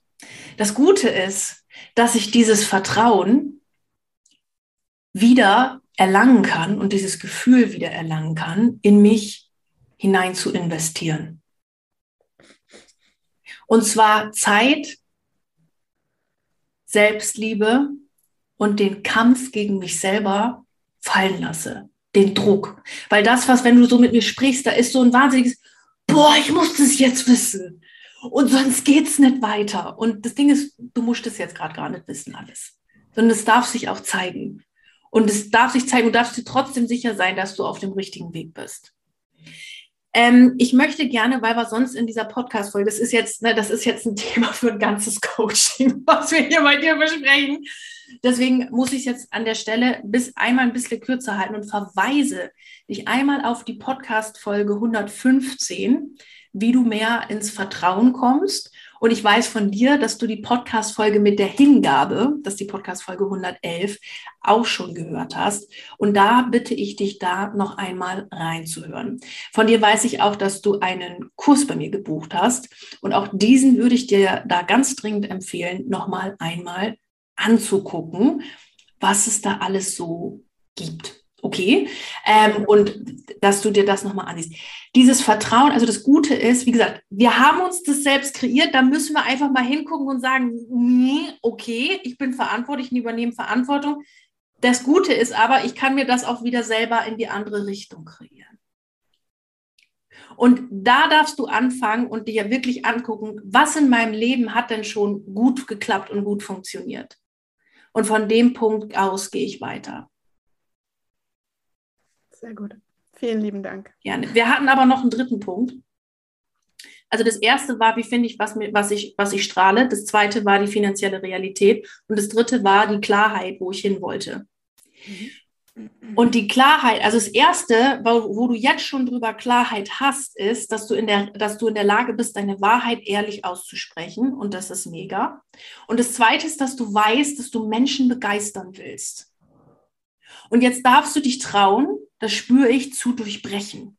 Das Gute ist, dass ich dieses Vertrauen wieder erlangen kann und dieses Gefühl wieder erlangen kann, in mich hinein zu investieren. Und zwar Zeit, Selbstliebe und den Kampf gegen mich selber fallen lasse. Den Druck. Weil das, was, wenn du so mit mir sprichst, da ist so ein wahnsinniges, boah, ich muss das jetzt wissen. Und sonst geht's nicht weiter. Und das Ding ist, du musst es jetzt gerade gar nicht wissen, alles. Sondern es darf sich auch zeigen. Und es darf sich zeigen, du darfst dir trotzdem sicher sein, dass du auf dem richtigen Weg bist. Ähm, ich möchte gerne, weil wir sonst in dieser Podcast-Folge, das ist jetzt, ne, das ist jetzt ein [LAUGHS] Thema für ein ganzes Coaching, [LAUGHS] was wir hier bei dir besprechen. Deswegen muss ich es jetzt an der Stelle bis einmal ein bisschen kürzer halten und verweise dich einmal auf die Podcast-Folge 115, wie du mehr ins Vertrauen kommst. Und ich weiß von dir, dass du die Podcast-Folge mit der Hingabe, das ist die Podcast-Folge 111, auch schon gehört hast. Und da bitte ich dich, da noch einmal reinzuhören. Von dir weiß ich auch, dass du einen Kurs bei mir gebucht hast. Und auch diesen würde ich dir da ganz dringend empfehlen, nochmal einmal anzugucken, was es da alles so gibt. Okay, ähm, und dass du dir das nochmal ansiehst. Dieses Vertrauen, also das Gute ist, wie gesagt, wir haben uns das selbst kreiert, da müssen wir einfach mal hingucken und sagen, okay, ich bin verantwortlich und übernehme Verantwortung. Das Gute ist aber, ich kann mir das auch wieder selber in die andere Richtung kreieren. Und da darfst du anfangen und dir wirklich angucken, was in meinem Leben hat denn schon gut geklappt und gut funktioniert. Und von dem Punkt aus gehe ich weiter. Sehr gut. Vielen lieben Dank. Gerne. Wir hatten aber noch einen dritten Punkt. Also das erste war, wie finde ich, was, was, ich, was ich strahle. Das zweite war die finanzielle Realität. Und das dritte war die Klarheit, wo ich hin wollte. Und die Klarheit, also das erste, wo, wo, du jetzt schon drüber Klarheit hast, ist, dass du, in der, dass du in der Lage bist, deine Wahrheit ehrlich auszusprechen. Und das ist mega. Und das zweite ist, dass du weißt, dass du Menschen begeistern willst. Und jetzt darfst du dich trauen, das spüre ich, zu durchbrechen.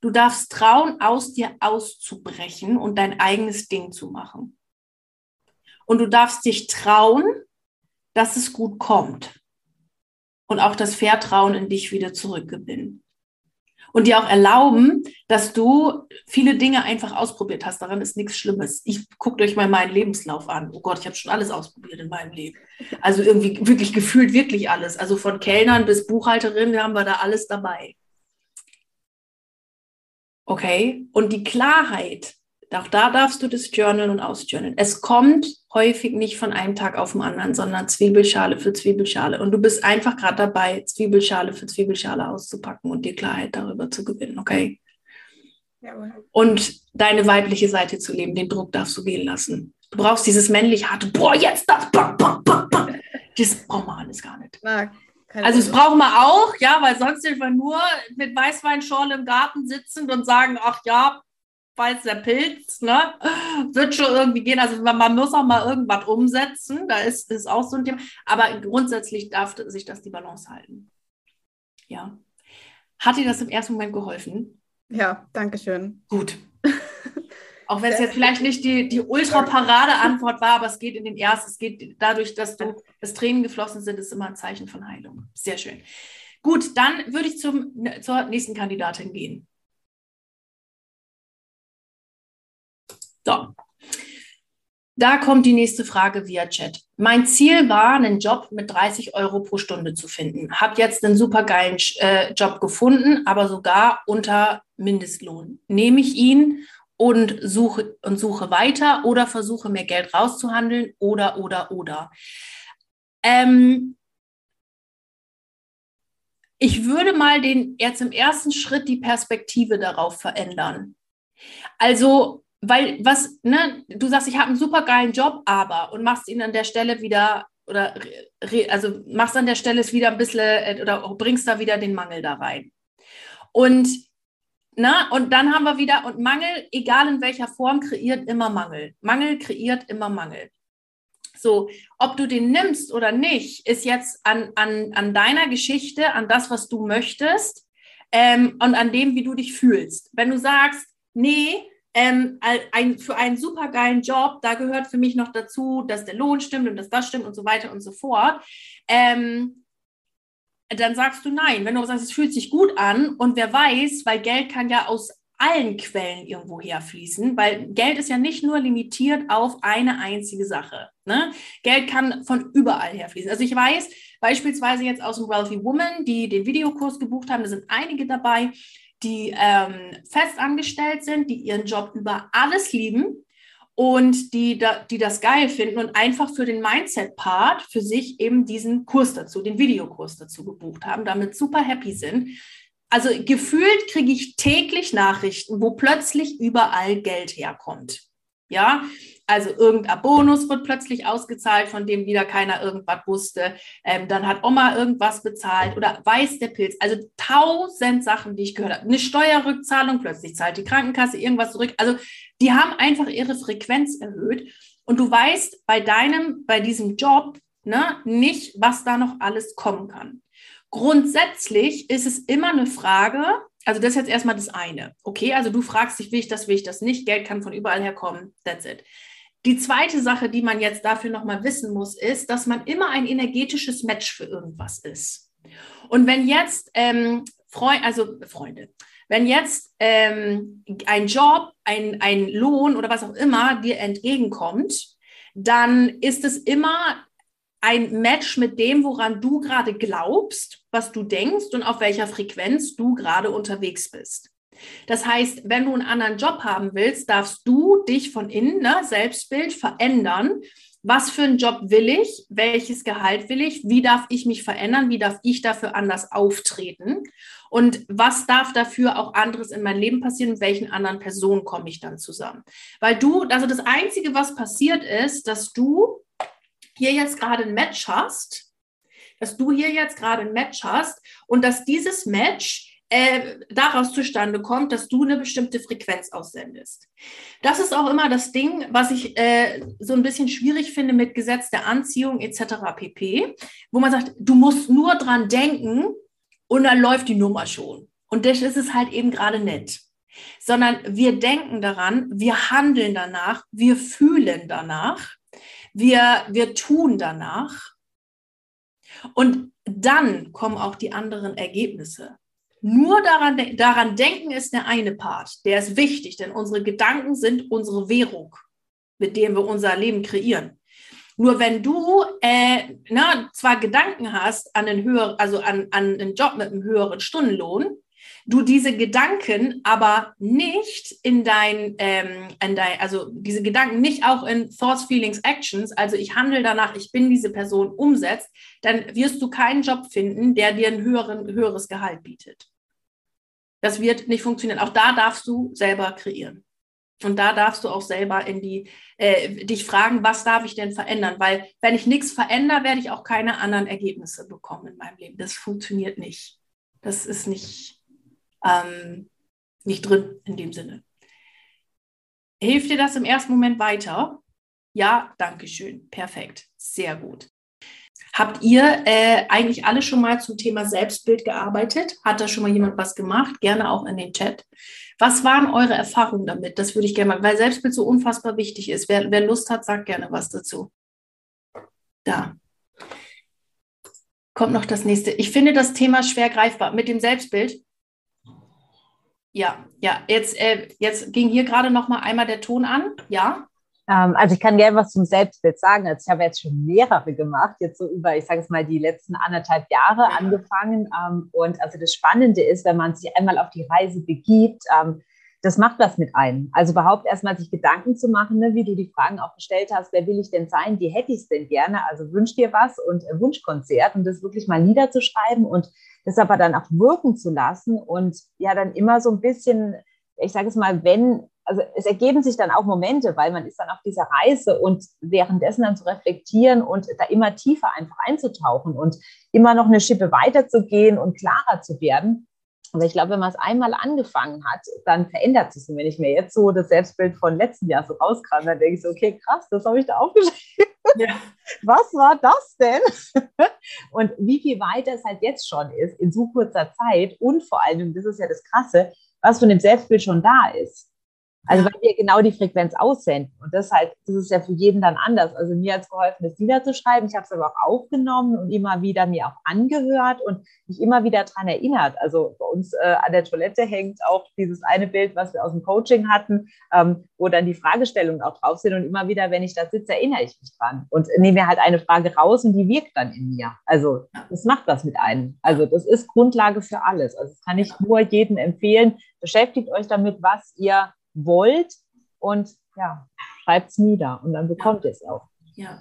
Du darfst trauen, aus dir auszubrechen und dein eigenes Ding zu machen. Und du darfst dich trauen, dass es gut kommt. Und auch das Vertrauen in dich wieder zurückgewinnen und dir auch erlauben, dass du viele Dinge einfach ausprobiert hast. Daran ist nichts Schlimmes. Ich gucke euch mal meinen Lebenslauf an. Oh Gott, ich habe schon alles ausprobiert in meinem Leben. Also irgendwie wirklich gefühlt wirklich alles. Also von Kellnern bis Buchhalterin haben wir da alles dabei. Okay? Und die Klarheit, auch da darfst du das journalen und ausjournalen. Es kommt häufig nicht von einem Tag auf den anderen, sondern Zwiebelschale für Zwiebelschale. Und du bist einfach gerade dabei, Zwiebelschale für Zwiebelschale auszupacken und dir Klarheit darüber zu gewinnen, okay? Jawohl. Und deine weibliche Seite zu leben, den Druck darfst du gehen lassen. Du brauchst dieses männlich harte, boah, jetzt das, bam, bam, bam, bam. Das braucht man alles gar nicht. Na, also das brauchen wir auch, ja, weil sonst sind wir nur mit Weißweinschorle im Garten sitzend und sagen, ach ja, weiß der Pilz, ne? Wird schon irgendwie gehen. Also man muss auch mal irgendwas umsetzen. Da ist, ist auch so ein Thema. Aber grundsätzlich darf sich das die Balance halten. Ja. Hat dir das im ersten Moment geholfen? Ja, danke schön. Gut. [LAUGHS] Auch wenn es jetzt vielleicht nicht die, die Ultra-Parade-Antwort war, aber es geht in den ersten, es geht dadurch, dass du das Tränen geflossen sind, ist immer ein Zeichen von Heilung. Sehr schön. Gut, dann würde ich zum, zur nächsten Kandidatin gehen. So. Da kommt die nächste Frage via Chat. Mein Ziel war, einen Job mit 30 Euro pro Stunde zu finden. Habe jetzt einen supergeilen äh, Job gefunden, aber sogar unter Mindestlohn. Nehme ich ihn und suche und suche weiter oder versuche mir Geld rauszuhandeln oder oder oder. Ähm, ich würde mal den jetzt im ersten Schritt die Perspektive darauf verändern. Also, weil was, ne, du sagst, ich habe einen super geilen Job, aber und machst ihn an der Stelle wieder oder also machst an der Stelle es wieder ein bisschen äh, oder bringst da wieder den Mangel da rein. Und na, und dann haben wir wieder, und Mangel, egal in welcher Form, kreiert immer Mangel. Mangel kreiert immer Mangel. So, ob du den nimmst oder nicht, ist jetzt an, an, an deiner Geschichte, an das, was du möchtest ähm, und an dem, wie du dich fühlst. Wenn du sagst, nee, ähm, ein, für einen supergeilen Job, da gehört für mich noch dazu, dass der Lohn stimmt und dass das stimmt und so weiter und so fort. Ähm, dann sagst du nein. Wenn du sagst, es fühlt sich gut an und wer weiß, weil Geld kann ja aus allen Quellen irgendwo herfließen, weil Geld ist ja nicht nur limitiert auf eine einzige Sache. Ne? Geld kann von überall herfließen. Also ich weiß beispielsweise jetzt aus dem Wealthy Woman, die den Videokurs gebucht haben, da sind einige dabei, die ähm, festangestellt sind, die ihren Job über alles lieben und die, da, die das geil finden und einfach für den Mindset-Part für sich eben diesen Kurs dazu, den Videokurs dazu gebucht haben, damit super happy sind also gefühlt kriege ich täglich Nachrichten, wo plötzlich überall Geld herkommt. Ja, also irgendein Bonus wird plötzlich ausgezahlt, von dem wieder keiner irgendwas wusste. Ähm, dann hat Oma irgendwas bezahlt oder weiß der Pilz. Also tausend Sachen, die ich gehört habe. Eine Steuerrückzahlung, plötzlich zahlt die Krankenkasse irgendwas zurück. Also die haben einfach ihre Frequenz erhöht. Und du weißt bei deinem, bei diesem Job ne, nicht, was da noch alles kommen kann. Grundsätzlich ist es immer eine Frage, also das ist jetzt erstmal das eine. Okay, also du fragst dich, will ich das, will ich das nicht? Geld kann von überall herkommen. That's it. Die zweite Sache, die man jetzt dafür nochmal wissen muss, ist, dass man immer ein energetisches Match für irgendwas ist. Und wenn jetzt, ähm, Freund, also Freunde, wenn jetzt ähm, ein Job, ein, ein Lohn oder was auch immer dir entgegenkommt, dann ist es immer ein Match mit dem, woran du gerade glaubst, was du denkst und auf welcher Frequenz du gerade unterwegs bist. Das heißt, wenn du einen anderen Job haben willst, darfst du dich von innen, ne, Selbstbild verändern. Was für einen Job will ich? Welches Gehalt will ich? Wie darf ich mich verändern? Wie darf ich dafür anders auftreten? Und was darf dafür auch anderes in meinem Leben passieren? Mit welchen anderen Personen komme ich dann zusammen? Weil du, also das Einzige, was passiert ist, dass du hier jetzt gerade ein Match hast, dass du hier jetzt gerade ein Match hast und dass dieses Match äh, daraus zustande kommt, dass du eine bestimmte Frequenz aussendest. Das ist auch immer das Ding, was ich äh, so ein bisschen schwierig finde mit Gesetz der Anziehung etc. pp, wo man sagt, du musst nur dran denken und dann läuft die Nummer schon. Und das ist es halt eben gerade nicht. Sondern wir denken daran, wir handeln danach, wir fühlen danach wir, wir tun danach. Und dann kommen auch die anderen Ergebnisse. Nur daran, daran denken ist der eine Part, der ist wichtig, denn unsere Gedanken sind unsere Währung, mit der wir unser Leben kreieren. Nur wenn du äh, na, zwar Gedanken hast an einen höheren, also an, an einen Job mit einem höheren Stundenlohn, du diese Gedanken aber nicht in dein, ähm, in dein, also diese Gedanken nicht auch in Thoughts, Feelings, Actions, also ich handle danach, ich bin diese Person umsetzt, dann wirst du keinen Job finden, der dir ein höheren, höheres Gehalt bietet. Das wird nicht funktionieren. Auch da darfst du selber kreieren. Und da darfst du auch selber in die, äh, dich fragen, was darf ich denn verändern? Weil wenn ich nichts verändere, werde ich auch keine anderen Ergebnisse bekommen in meinem Leben. Das funktioniert nicht. Das ist nicht, ähm, nicht drin in dem Sinne. Hilft dir das im ersten Moment weiter? Ja, danke schön. Perfekt. Sehr gut. Habt ihr äh, eigentlich alle schon mal zum Thema Selbstbild gearbeitet? Hat da schon mal jemand was gemacht? Gerne auch in den Chat. Was waren eure Erfahrungen damit? Das würde ich gerne mal, weil Selbstbild so unfassbar wichtig ist. Wer, wer Lust hat, sagt gerne was dazu. Da. Kommt noch das nächste. Ich finde das Thema schwer greifbar. Mit dem Selbstbild ja, ja, jetzt, äh, jetzt ging hier gerade noch mal einmal der Ton an, ja. Ähm, also ich kann gerne was zum Selbstbild sagen. Also ich habe jetzt schon mehrere gemacht, jetzt so über, ich sage es mal, die letzten anderthalb Jahre ja. angefangen. Ähm, und also das Spannende ist, wenn man sich einmal auf die Reise begibt, ähm, das macht was mit einem. Also überhaupt erstmal sich Gedanken zu machen, ne, wie du die Fragen auch gestellt hast, wer will ich denn sein, wie hätte ich es denn gerne? Also wünsch dir was und äh, Wunschkonzert und das wirklich mal niederzuschreiben und das aber dann auch wirken zu lassen und ja dann immer so ein bisschen, ich sage es mal, wenn also es ergeben sich dann auch Momente, weil man ist dann auf dieser Reise und währenddessen dann zu reflektieren und da immer tiefer einfach einzutauchen und immer noch eine Schippe weiterzugehen und klarer zu werden. Aber ich glaube, wenn man es einmal angefangen hat, dann verändert sich es. Und wenn ich mir jetzt so das Selbstbild von letzten Jahr so rauskram, dann denke ich so, okay, krass, das habe ich da aufgeschrieben. Ja. [LAUGHS] Was war das denn? [LAUGHS] Und wie viel weiter es halt jetzt schon ist in so kurzer Zeit und vor allem, das ist ja das Krasse, was von dem Selbstbild schon da ist. Also weil wir genau die Frequenz aussenden. Und das, halt, das ist ja für jeden dann anders. Also mir hat es geholfen, das niederzuschreiben. Ich habe es aber auch aufgenommen und immer wieder mir auch angehört und mich immer wieder daran erinnert. Also bei uns äh, an der Toilette hängt auch dieses eine Bild, was wir aus dem Coaching hatten, ähm, wo dann die Fragestellungen auch drauf sind. Und immer wieder, wenn ich da sitze, erinnere ich mich dran und nehme mir halt eine Frage raus und die wirkt dann in mir. Also das macht was mit einem. Also das ist Grundlage für alles. Also das kann ich nur jedem empfehlen. Beschäftigt euch damit, was ihr wollt und ja, schreibt es nieder und dann bekommt ihr es auch. Ja.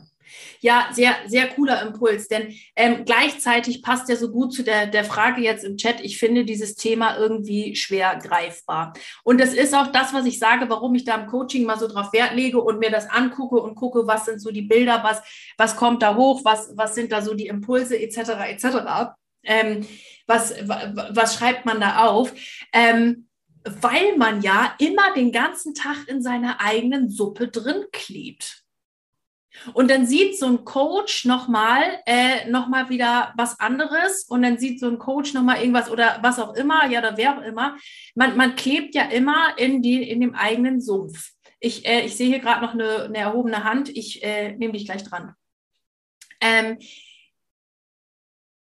Ja, sehr, sehr cooler Impuls, denn ähm, gleichzeitig passt ja so gut zu der, der Frage jetzt im Chat. Ich finde dieses Thema irgendwie schwer greifbar. Und das ist auch das, was ich sage, warum ich da im Coaching mal so drauf Wert lege und mir das angucke und gucke, was sind so die Bilder, was, was kommt da hoch, was, was sind da so die Impulse, etc., etc. Ähm, was, was schreibt man da auf? Ähm, weil man ja immer den ganzen Tag in seiner eigenen Suppe drin klebt. Und dann sieht so ein Coach nochmal äh, noch wieder was anderes und dann sieht so ein Coach nochmal irgendwas oder was auch immer, ja, oder wer auch immer. Man, man klebt ja immer in, die, in dem eigenen Sumpf. Ich, äh, ich sehe hier gerade noch eine, eine, erhobene Hand. Ich äh, nehme dich gleich dran. Ähm,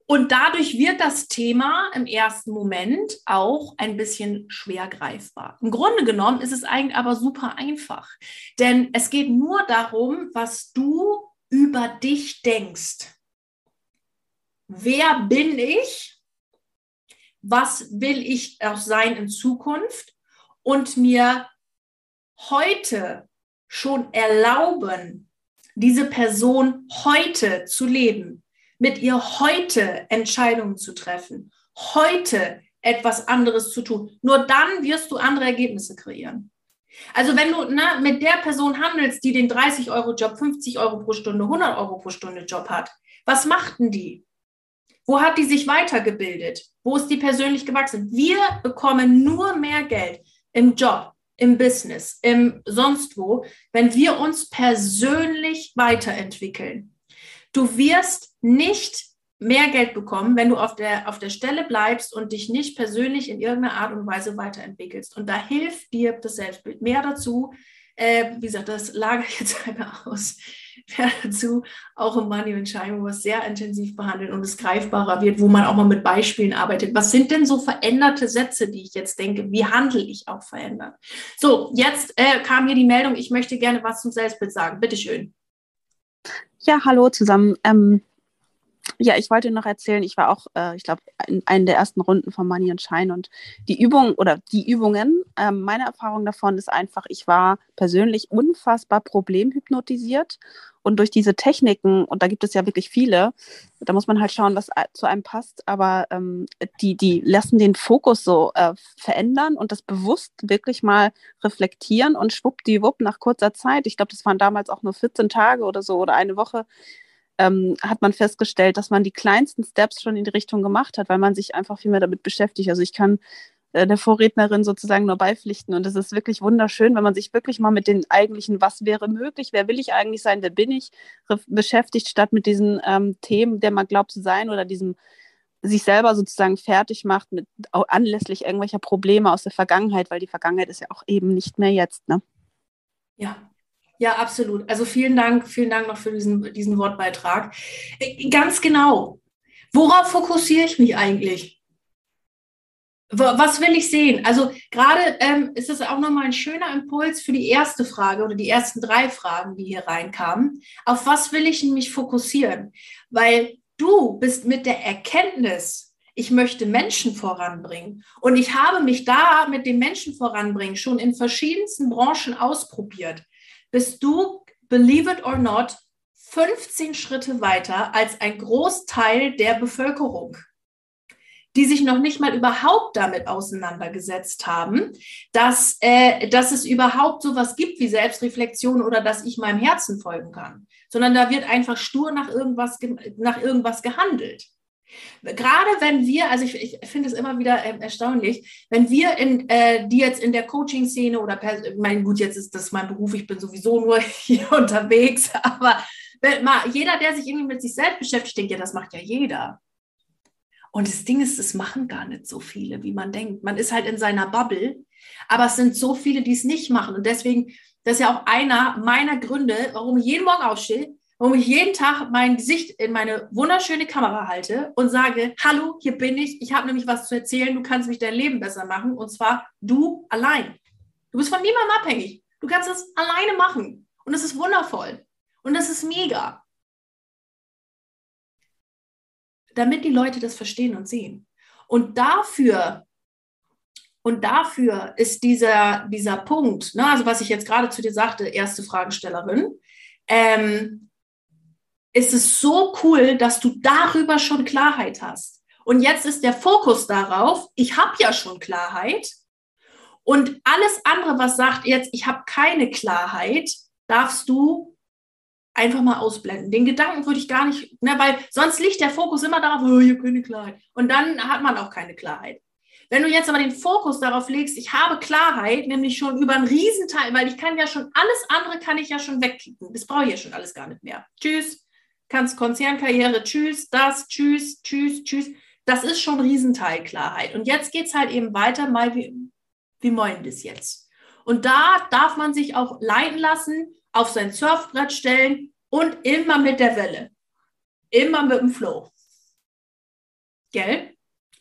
und dadurch wird das Thema im ersten Moment auch ein bisschen schwer greifbar. Im Grunde genommen ist es eigentlich aber super einfach, denn es geht nur darum, was du über dich denkst. Wer bin ich? Was will ich auch sein in Zukunft? Und mir heute schon erlauben, diese Person heute zu leben mit ihr heute Entscheidungen zu treffen, heute etwas anderes zu tun. Nur dann wirst du andere Ergebnisse kreieren. Also wenn du ne, mit der Person handelst, die den 30-Euro-Job, 50 Euro pro Stunde, 100 Euro pro Stunde Job hat, was machten die? Wo hat die sich weitergebildet? Wo ist die persönlich gewachsen? Wir bekommen nur mehr Geld im Job, im Business, im sonst wo, wenn wir uns persönlich weiterentwickeln. Du wirst nicht mehr Geld bekommen, wenn du auf der, auf der Stelle bleibst und dich nicht persönlich in irgendeiner Art und Weise weiterentwickelst. Und da hilft dir das Selbstbild. Mehr dazu, äh, wie gesagt, das lagere ich [LAUGHS] jetzt einmal aus. Mehr dazu auch im Money und Shine, wo es sehr intensiv behandelt und es greifbarer wird, wo man auch mal mit Beispielen arbeitet. Was sind denn so veränderte Sätze, die ich jetzt denke? Wie handle ich auch verändert? So, jetzt äh, kam hier die Meldung, ich möchte gerne was zum Selbstbild sagen. Bitteschön. Ja, hallo zusammen. Ähm, ja, ich wollte noch erzählen, ich war auch, äh, ich glaube, in einer der ersten Runden von Money and Shine und die Übung oder die Übungen, äh, meine Erfahrung davon ist einfach, ich war persönlich unfassbar problemhypnotisiert und durch diese Techniken, und da gibt es ja wirklich viele, da muss man halt schauen, was zu einem passt, aber ähm, die, die lassen den Fokus so äh, verändern und das bewusst wirklich mal reflektieren und schwuppdiwupp nach kurzer Zeit, ich glaube, das waren damals auch nur 14 Tage oder so oder eine Woche, ähm, hat man festgestellt, dass man die kleinsten Steps schon in die Richtung gemacht hat, weil man sich einfach viel mehr damit beschäftigt. Also ich kann äh, der Vorrednerin sozusagen nur beipflichten. Und es ist wirklich wunderschön, wenn man sich wirklich mal mit den eigentlichen, was wäre möglich, wer will ich eigentlich sein, wer bin ich, beschäftigt, statt mit diesen ähm, Themen, der man glaubt zu sein oder diesem sich selber sozusagen fertig macht mit anlässlich irgendwelcher Probleme aus der Vergangenheit, weil die Vergangenheit ist ja auch eben nicht mehr jetzt, ne? Ja, ja, absolut. Also vielen Dank, vielen Dank noch für diesen, diesen Wortbeitrag. Äh, ganz genau. Worauf fokussiere ich mich eigentlich? Was will ich sehen? Also gerade ähm, ist das auch nochmal ein schöner Impuls für die erste Frage oder die ersten drei Fragen, die hier reinkamen. Auf was will ich mich fokussieren? Weil du bist mit der Erkenntnis, ich möchte Menschen voranbringen und ich habe mich da mit dem Menschen voranbringen schon in verschiedensten Branchen ausprobiert, bist du, believe it or not, 15 Schritte weiter als ein Großteil der Bevölkerung die sich noch nicht mal überhaupt damit auseinandergesetzt haben, dass, äh, dass es überhaupt sowas gibt wie Selbstreflexion oder dass ich meinem Herzen folgen kann, sondern da wird einfach stur nach irgendwas, nach irgendwas gehandelt. Gerade wenn wir, also ich, ich finde es immer wieder äh, erstaunlich, wenn wir in, äh, die jetzt in der Coaching-Szene oder, mein gut, jetzt ist das mein Beruf, ich bin sowieso nur [LAUGHS] hier unterwegs, aber wenn, mal, jeder, der sich irgendwie mit sich selbst beschäftigt, denkt, ja, das macht ja jeder. Und das Ding ist, es machen gar nicht so viele, wie man denkt. Man ist halt in seiner Bubble, aber es sind so viele, die es nicht machen. Und deswegen, das ist ja auch einer meiner Gründe, warum ich jeden Morgen aufstehe, warum ich jeden Tag mein Gesicht in meine wunderschöne Kamera halte und sage, hallo, hier bin ich, ich habe nämlich was zu erzählen, du kannst mich dein Leben besser machen. Und zwar du allein. Du bist von niemandem abhängig. Du kannst es alleine machen. Und das ist wundervoll. Und das ist mega. damit die Leute das verstehen und sehen. Und dafür, und dafür ist dieser, dieser Punkt, ne, also was ich jetzt gerade zu dir sagte, erste Fragestellerin, ähm, ist es so cool, dass du darüber schon Klarheit hast. Und jetzt ist der Fokus darauf, ich habe ja schon Klarheit. Und alles andere, was sagt jetzt, ich habe keine Klarheit, darfst du einfach mal ausblenden. Den Gedanken würde ich gar nicht, ne, weil sonst liegt der Fokus immer darauf, oh, hier keine Klarheit. Und dann hat man auch keine Klarheit. Wenn du jetzt aber den Fokus darauf legst, ich habe Klarheit, nämlich schon über einen Riesenteil, weil ich kann ja schon, alles andere kann ich ja schon wegkicken. Das brauche ich ja schon alles gar nicht mehr. Tschüss, kannst Konzernkarriere, tschüss, das, tschüss, tschüss, tschüss. Das ist schon ein Riesenteil Klarheit. Und jetzt geht es halt eben weiter, mal wie, wie wollen das jetzt? Und da darf man sich auch leiten lassen, auf sein Surfbrett stellen und immer mit der Welle. Immer mit dem Flow. Gell?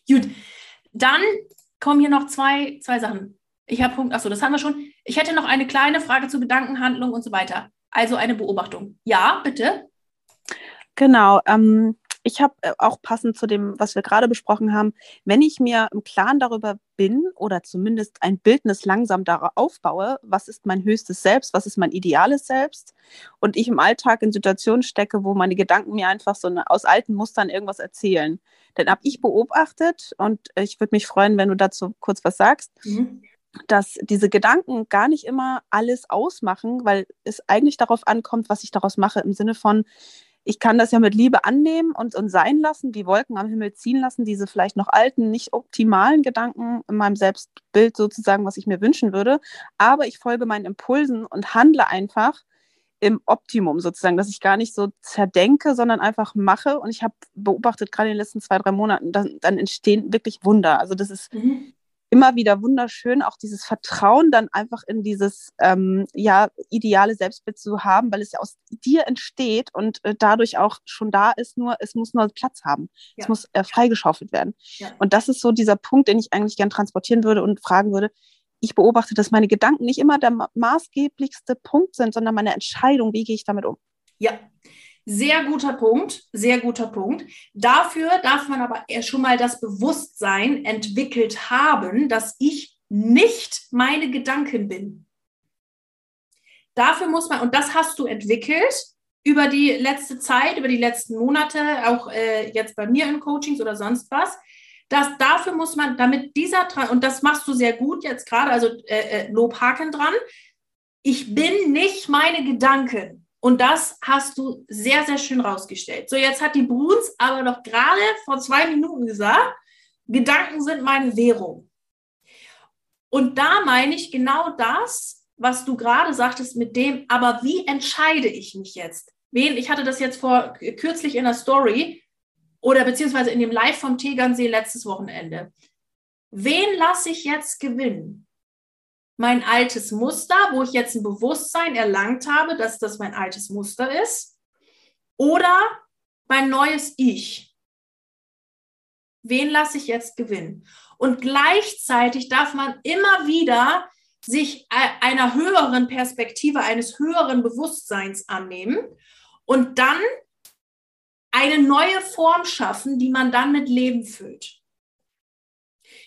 Gut. Dann kommen hier noch zwei, zwei Sachen. Ich habe Punkt, achso, das haben wir schon. Ich hätte noch eine kleine Frage zu Gedankenhandlung und so weiter. Also eine Beobachtung. Ja, bitte. Genau. Ähm, ich habe äh, auch passend zu dem, was wir gerade besprochen haben, wenn ich mir im Klaren darüber bin oder zumindest ein Bildnis langsam darauf aufbaue, was ist mein höchstes Selbst, was ist mein ideales Selbst und ich im Alltag in Situationen stecke, wo meine Gedanken mir einfach so eine, aus alten Mustern irgendwas erzählen. Dann habe ich beobachtet und ich würde mich freuen, wenn du dazu kurz was sagst. Mhm dass diese Gedanken gar nicht immer alles ausmachen, weil es eigentlich darauf ankommt, was ich daraus mache, im Sinne von, ich kann das ja mit Liebe annehmen und, und sein lassen, die Wolken am Himmel ziehen lassen, diese vielleicht noch alten, nicht optimalen Gedanken in meinem Selbstbild sozusagen, was ich mir wünschen würde. Aber ich folge meinen Impulsen und handle einfach im Optimum sozusagen, dass ich gar nicht so zerdenke, sondern einfach mache. Und ich habe beobachtet, gerade in den letzten zwei, drei Monaten, dann, dann entstehen wirklich Wunder. Also das ist mhm immer wieder wunderschön, auch dieses Vertrauen dann einfach in dieses ähm, ja, ideale Selbstbild zu haben, weil es ja aus dir entsteht und äh, dadurch auch schon da ist, nur es muss nur Platz haben. Ja. Es muss äh, freigeschaufelt werden. Ja. Und das ist so dieser Punkt, den ich eigentlich gern transportieren würde und fragen würde. Ich beobachte, dass meine Gedanken nicht immer der ma maßgeblichste Punkt sind, sondern meine Entscheidung, wie gehe ich damit um. Ja, sehr guter Punkt, sehr guter Punkt. Dafür darf man aber schon mal das Bewusstsein entwickelt haben, dass ich nicht meine Gedanken bin. Dafür muss man, und das hast du entwickelt über die letzte Zeit, über die letzten Monate, auch äh, jetzt bei mir in Coachings oder sonst was. Das, dafür muss man, damit dieser, und das machst du sehr gut jetzt gerade, also äh, äh, Lobhaken dran, ich bin nicht meine Gedanken. Und das hast du sehr, sehr schön rausgestellt. So, jetzt hat die Bruns aber noch gerade vor zwei Minuten gesagt, Gedanken sind meine Währung. Und da meine ich genau das, was du gerade sagtest mit dem, aber wie entscheide ich mich jetzt? Wen, ich hatte das jetzt vor kürzlich in der Story oder beziehungsweise in dem Live vom Tegernsee letztes Wochenende. Wen lasse ich jetzt gewinnen? Mein altes Muster, wo ich jetzt ein Bewusstsein erlangt habe, dass das mein altes Muster ist, oder mein neues Ich? Wen lasse ich jetzt gewinnen? Und gleichzeitig darf man immer wieder sich einer höheren Perspektive, eines höheren Bewusstseins annehmen und dann eine neue Form schaffen, die man dann mit Leben füllt.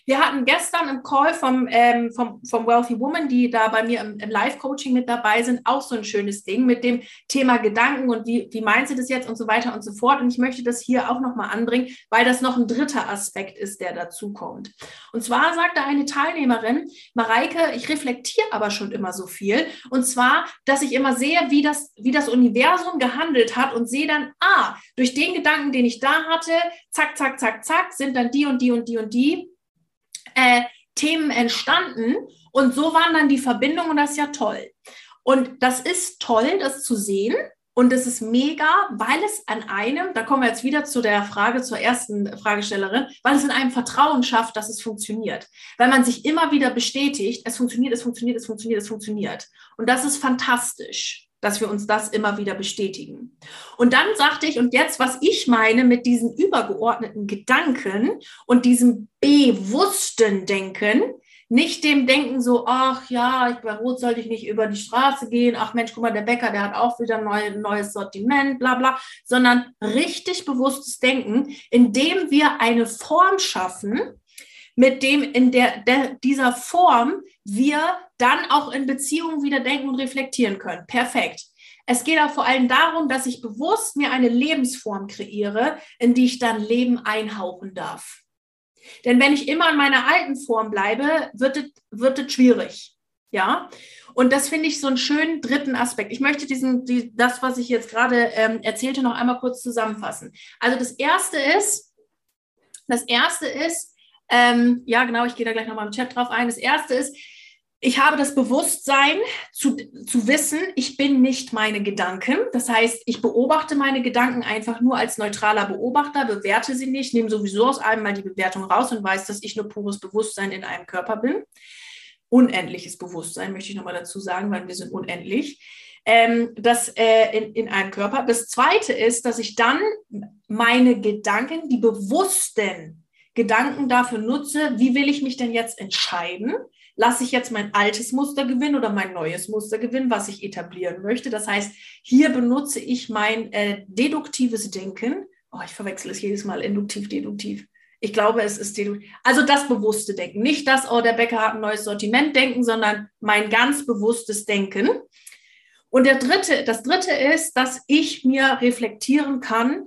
Wir hatten gestern im Call vom, ähm, vom, vom Wealthy Woman, die da bei mir im, im Live-Coaching mit dabei sind, auch so ein schönes Ding mit dem Thema Gedanken und wie, wie meint sie das jetzt und so weiter und so fort. Und ich möchte das hier auch nochmal anbringen, weil das noch ein dritter Aspekt ist, der dazu kommt. Und zwar sagte eine Teilnehmerin, Mareike, ich reflektiere aber schon immer so viel. Und zwar, dass ich immer sehe, wie das, wie das Universum gehandelt hat und sehe dann, ah, durch den Gedanken, den ich da hatte, zack, zack, zack, zack, sind dann die und die und die und die äh, Themen entstanden und so waren dann die Verbindungen und das ist ja toll. Und das ist toll, das zu sehen. Und es ist mega, weil es an einem, da kommen wir jetzt wieder zu der Frage, zur ersten Fragestellerin, weil es in einem Vertrauen schafft, dass es funktioniert. Weil man sich immer wieder bestätigt, es funktioniert, es funktioniert, es funktioniert, es funktioniert. Und das ist fantastisch dass wir uns das immer wieder bestätigen. Und dann sagte ich, und jetzt, was ich meine mit diesen übergeordneten Gedanken und diesem bewussten Denken, nicht dem Denken so, ach ja, ich, bei Rot sollte ich nicht über die Straße gehen, ach Mensch, guck mal, der Bäcker, der hat auch wieder ein neues Sortiment, bla bla, sondern richtig bewusstes Denken, indem wir eine Form schaffen, mit dem in der, der, dieser Form wir dann auch in Beziehungen wieder denken und reflektieren können. Perfekt. Es geht auch vor allem darum, dass ich bewusst mir eine Lebensform kreiere, in die ich dann Leben einhauchen darf. Denn wenn ich immer in meiner alten Form bleibe, wird es, wird schwierig. Ja, und das finde ich so einen schönen dritten Aspekt. Ich möchte diesen, die, das, was ich jetzt gerade ähm, erzählte, noch einmal kurz zusammenfassen. Also das erste ist, das erste ist, ähm, ja, genau, ich gehe da gleich nochmal im Chat drauf ein. Das erste ist, ich habe das Bewusstsein zu, zu wissen, ich bin nicht meine Gedanken. Das heißt, ich beobachte meine Gedanken einfach nur als neutraler Beobachter, bewerte sie nicht, nehme sowieso aus allem mal die Bewertung raus und weiß, dass ich nur pures Bewusstsein in einem Körper bin. Unendliches Bewusstsein, möchte ich nochmal dazu sagen, weil wir sind unendlich. Ähm, das äh, in, in einem Körper. Das zweite ist, dass ich dann meine Gedanken, die bewussten Gedanken dafür nutze, wie will ich mich denn jetzt entscheiden? Lasse ich jetzt mein altes Muster gewinnen oder mein neues Muster gewinnen, was ich etablieren möchte? Das heißt, hier benutze ich mein äh, deduktives Denken. Oh, ich verwechsel es jedes Mal, induktiv, deduktiv. Ich glaube, es ist deduktiv. Also das bewusste Denken. Nicht das, oh, der Bäcker hat ein neues Sortiment denken, sondern mein ganz bewusstes Denken. Und der dritte, das dritte ist, dass ich mir reflektieren kann,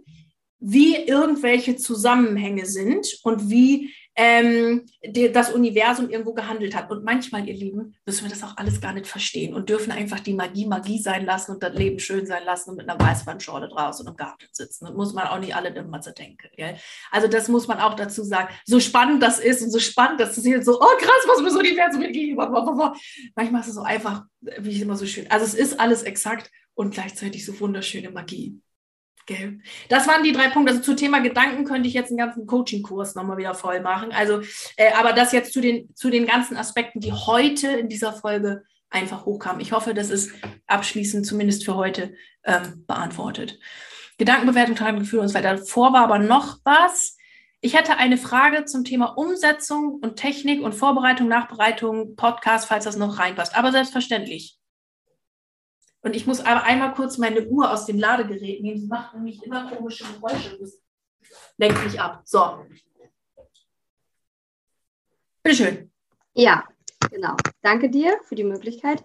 wie irgendwelche Zusammenhänge sind und wie ähm, die, das Universum irgendwo gehandelt hat. Und manchmal, ihr Lieben, müssen wir das auch alles gar nicht verstehen und dürfen einfach die Magie Magie sein lassen und das Leben schön sein lassen und mit einer Weißwandschorle draußen im Garten sitzen. Das muss man auch nicht alle immer zu denken. Gell? Also das muss man auch dazu sagen. So spannend das ist und so spannend, dass es hier so, oh krass, was mir so die Universum mitgegeben Manchmal ist es so einfach, wie ich immer so schön. Also es ist alles exakt und gleichzeitig so wunderschöne Magie. Gell? Das waren die drei Punkte. Also zu Thema Gedanken könnte ich jetzt einen ganzen Coaching-Kurs nochmal wieder voll machen. Also, äh, aber das jetzt zu den, zu den ganzen Aspekten, die heute in dieser Folge einfach hochkamen. Ich hoffe, das ist abschließend zumindest für heute ähm, beantwortet. Gedankenbewertung, Gefühle und so weiter. Vor war aber noch was. Ich hätte eine Frage zum Thema Umsetzung und Technik und Vorbereitung, Nachbereitung, Podcast, falls das noch reinpasst. Aber selbstverständlich. Und ich muss aber einmal kurz meine Uhr aus dem Ladegerät nehmen. Sie macht nämlich immer komische Geräusche. Das lenkt mich ab. So. Bitteschön. Ja, genau. Danke dir für die Möglichkeit.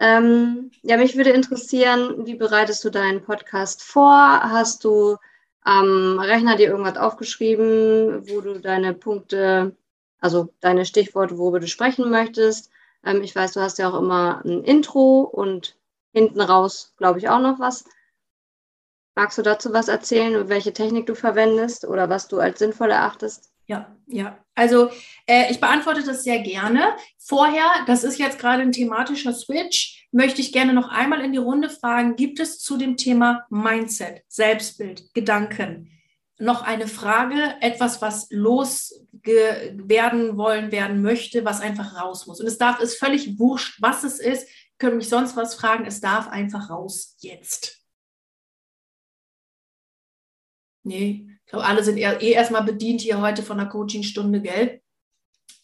Ähm, ja, mich würde interessieren, wie bereitest du deinen Podcast vor? Hast du am Rechner dir irgendwas aufgeschrieben, wo du deine Punkte, also deine Stichworte, worüber du sprechen möchtest? Ähm, ich weiß, du hast ja auch immer ein Intro und hinten raus, glaube ich, auch noch was. Magst du dazu was erzählen, welche Technik du verwendest oder was du als sinnvoll erachtest? Ja, ja. Also äh, ich beantworte das sehr gerne. Vorher, das ist jetzt gerade ein thematischer Switch, möchte ich gerne noch einmal in die Runde fragen, gibt es zu dem Thema Mindset, Selbstbild, Gedanken noch eine Frage, etwas, was loswerden wollen, werden möchte, was einfach raus muss? Und es darf, ist völlig wurscht, was es ist, können mich sonst was fragen, es darf einfach raus jetzt. Nee, ich glaube, alle sind eh erstmal bedient hier heute von der Coachingstunde, gell?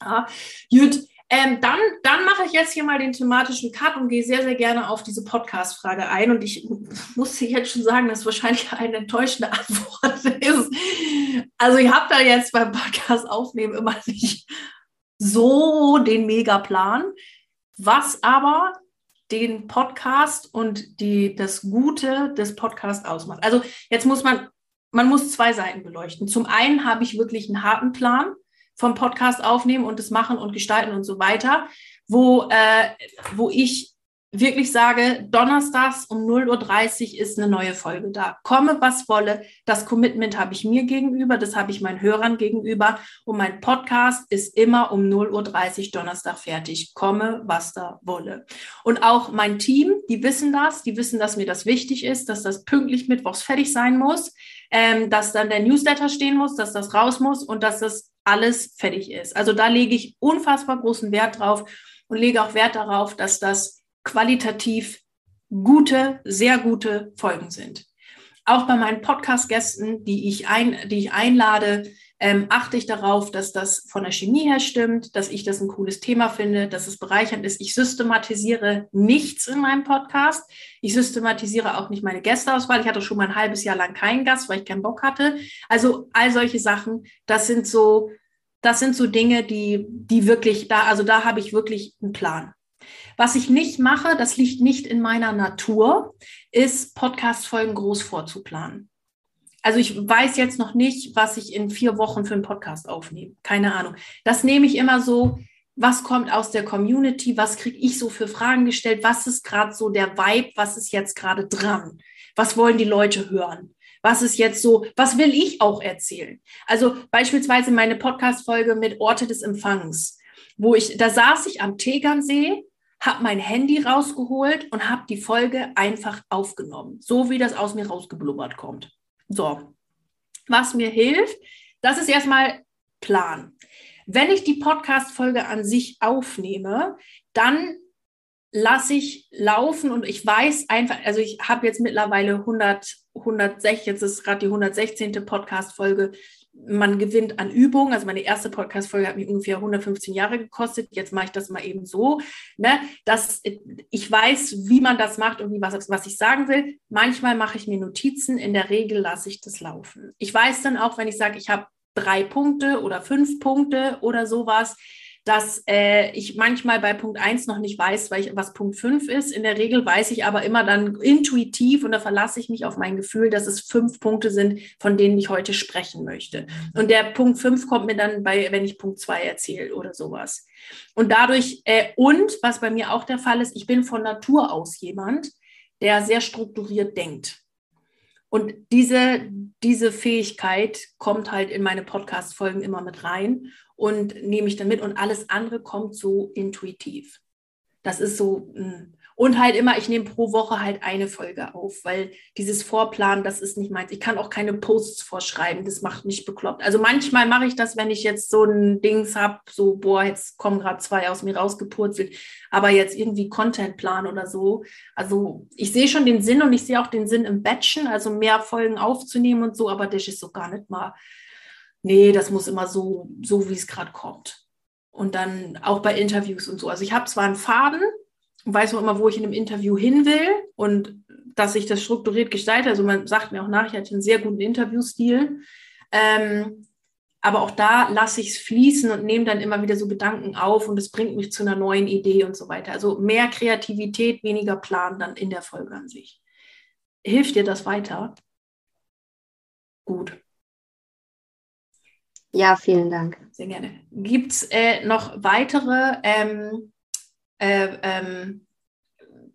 Ja, gut. Ähm, dann, dann mache ich jetzt hier mal den thematischen Cut und gehe sehr, sehr gerne auf diese Podcast-Frage ein. Und ich muss jetzt schon sagen, dass wahrscheinlich eine enttäuschende Antwort [LAUGHS] ist. Also ich habe da jetzt beim Podcast aufnehmen immer nicht so den Megaplan. Was aber den Podcast und die, das Gute des Podcasts ausmacht. Also jetzt muss man man muss zwei Seiten beleuchten. Zum einen habe ich wirklich einen harten Plan vom Podcast aufnehmen und das machen und gestalten und so weiter, wo, äh, wo ich wirklich sage, donnerstags um 0.30 Uhr ist eine neue Folge da. Komme, was wolle. Das Commitment habe ich mir gegenüber, das habe ich meinen Hörern gegenüber. Und mein Podcast ist immer um 0.30 Uhr Donnerstag fertig. Komme, was da wolle. Und auch mein Team, die wissen das, die wissen, dass mir das wichtig ist, dass das pünktlich mittwochs fertig sein muss ähm, dass dann der Newsletter stehen muss, dass das raus muss und dass das alles fertig ist. Also da lege ich unfassbar großen Wert drauf und lege auch Wert darauf, dass das qualitativ gute, sehr gute Folgen sind. Auch bei meinen Podcast-Gästen, die ich, die ich einlade, ähm, achte ich darauf, dass das von der Chemie her stimmt, dass ich das ein cooles Thema finde, dass es bereichernd ist. Ich systematisiere nichts in meinem Podcast. Ich systematisiere auch nicht meine Gästeauswahl. Ich hatte schon mal ein halbes Jahr lang keinen Gast, weil ich keinen Bock hatte. Also all solche Sachen, das sind so, das sind so Dinge, die, die wirklich da, also da habe ich wirklich einen Plan. Was ich nicht mache, das liegt nicht in meiner Natur, ist Podcast-Folgen groß vorzuplanen also ich weiß jetzt noch nicht, was ich in vier Wochen für einen Podcast aufnehme. Keine Ahnung. Das nehme ich immer so, was kommt aus der Community, was kriege ich so für Fragen gestellt, was ist gerade so der Vibe, was ist jetzt gerade dran, was wollen die Leute hören. Was ist jetzt so, was will ich auch erzählen? Also beispielsweise meine Podcast-Folge mit Orte des Empfangs, wo ich, da saß ich am Tegernsee, habe mein Handy rausgeholt und habe die Folge einfach aufgenommen, so wie das aus mir rausgeblubbert kommt. So, was mir hilft, das ist erstmal Plan. Wenn ich die Podcast-Folge an sich aufnehme, dann lasse ich laufen und ich weiß einfach, also ich habe jetzt mittlerweile 100, 106, jetzt ist gerade die 116. Podcast-Folge man gewinnt an Übung. Also meine erste Podcast-Folge hat mich ungefähr 115 Jahre gekostet. Jetzt mache ich das mal eben so, ne, dass ich weiß, wie man das macht und wie was, was ich sagen will. Manchmal mache ich mir Notizen. In der Regel lasse ich das laufen. Ich weiß dann auch, wenn ich sage, ich habe drei Punkte oder fünf Punkte oder sowas, dass äh, ich manchmal bei Punkt 1 noch nicht weiß, ich, was Punkt 5 ist. In der Regel weiß ich aber immer dann intuitiv und da verlasse ich mich auf mein Gefühl, dass es fünf Punkte sind, von denen ich heute sprechen möchte. Und der Punkt 5 kommt mir dann bei, wenn ich Punkt 2 erzähle oder sowas. Und dadurch, äh, und was bei mir auch der Fall ist, ich bin von Natur aus jemand, der sehr strukturiert denkt. Und diese, diese Fähigkeit kommt halt in meine Podcast-Folgen immer mit rein und nehme ich dann mit und alles andere kommt so intuitiv. Das ist so, hm. und halt immer, ich nehme pro Woche halt eine Folge auf, weil dieses Vorplanen, das ist nicht meins. Ich kann auch keine Posts vorschreiben, das macht mich bekloppt. Also manchmal mache ich das, wenn ich jetzt so ein Dings habe, so, boah, jetzt kommen gerade zwei aus mir rausgepurzelt, aber jetzt irgendwie Contentplan oder so. Also ich sehe schon den Sinn und ich sehe auch den Sinn im Batchen, also mehr Folgen aufzunehmen und so, aber das ist so gar nicht mal nee, das muss immer so, so wie es gerade kommt. Und dann auch bei Interviews und so. Also ich habe zwar einen Faden und weiß noch immer, wo ich in einem Interview hin will und dass ich das strukturiert gestalte. Also man sagt mir auch nach, ich hatte einen sehr guten Interviewstil. Ähm, aber auch da lasse ich es fließen und nehme dann immer wieder so Gedanken auf und es bringt mich zu einer neuen Idee und so weiter. Also mehr Kreativität, weniger Plan dann in der Folge an sich. Hilft dir das weiter? Gut. Ja, vielen Dank. Sehr gerne. Gibt es äh, noch weitere ähm, äh, ähm,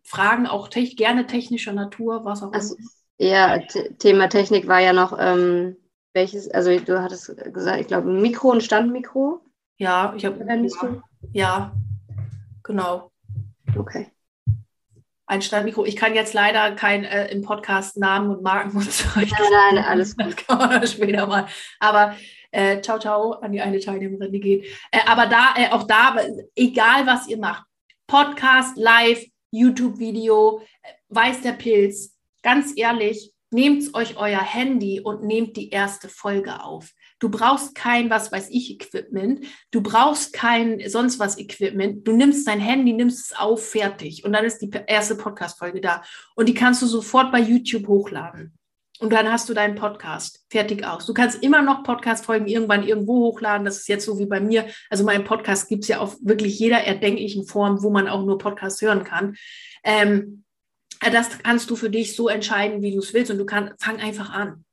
Fragen, auch te gerne technischer Natur, was auch also, immer? Ja, Thema Technik war ja noch, ähm, welches, also du hattest gesagt, ich glaube, ein Mikro, ein Standmikro. Ja, ich habe. Ja, ja, genau. Okay. Ein Standmikro. Ich kann jetzt leider kein äh, im Podcast Namen und Marken und so. Nein, nein, alles gut. Das kann man später mal. Aber äh, ciao, ciao an die eine Teilnehmerin, die geht. Äh, aber da, äh, auch da, egal was ihr macht, Podcast, Live, YouTube-Video, äh, weiß der Pilz, ganz ehrlich, nehmt euch euer Handy und nehmt die erste Folge auf. Du brauchst kein, was weiß ich, Equipment. Du brauchst kein sonst was Equipment. Du nimmst dein Handy, nimmst es auf, fertig. Und dann ist die erste Podcast-Folge da. Und die kannst du sofort bei YouTube hochladen. Und dann hast du deinen Podcast fertig aus. Du kannst immer noch Podcast-Folgen irgendwann irgendwo hochladen. Das ist jetzt so wie bei mir. Also mein Podcast gibt es ja auf wirklich jeder erdenklichen Form, wo man auch nur Podcast hören kann. Ähm, das kannst du für dich so entscheiden, wie du es willst. Und du kannst, fang einfach an.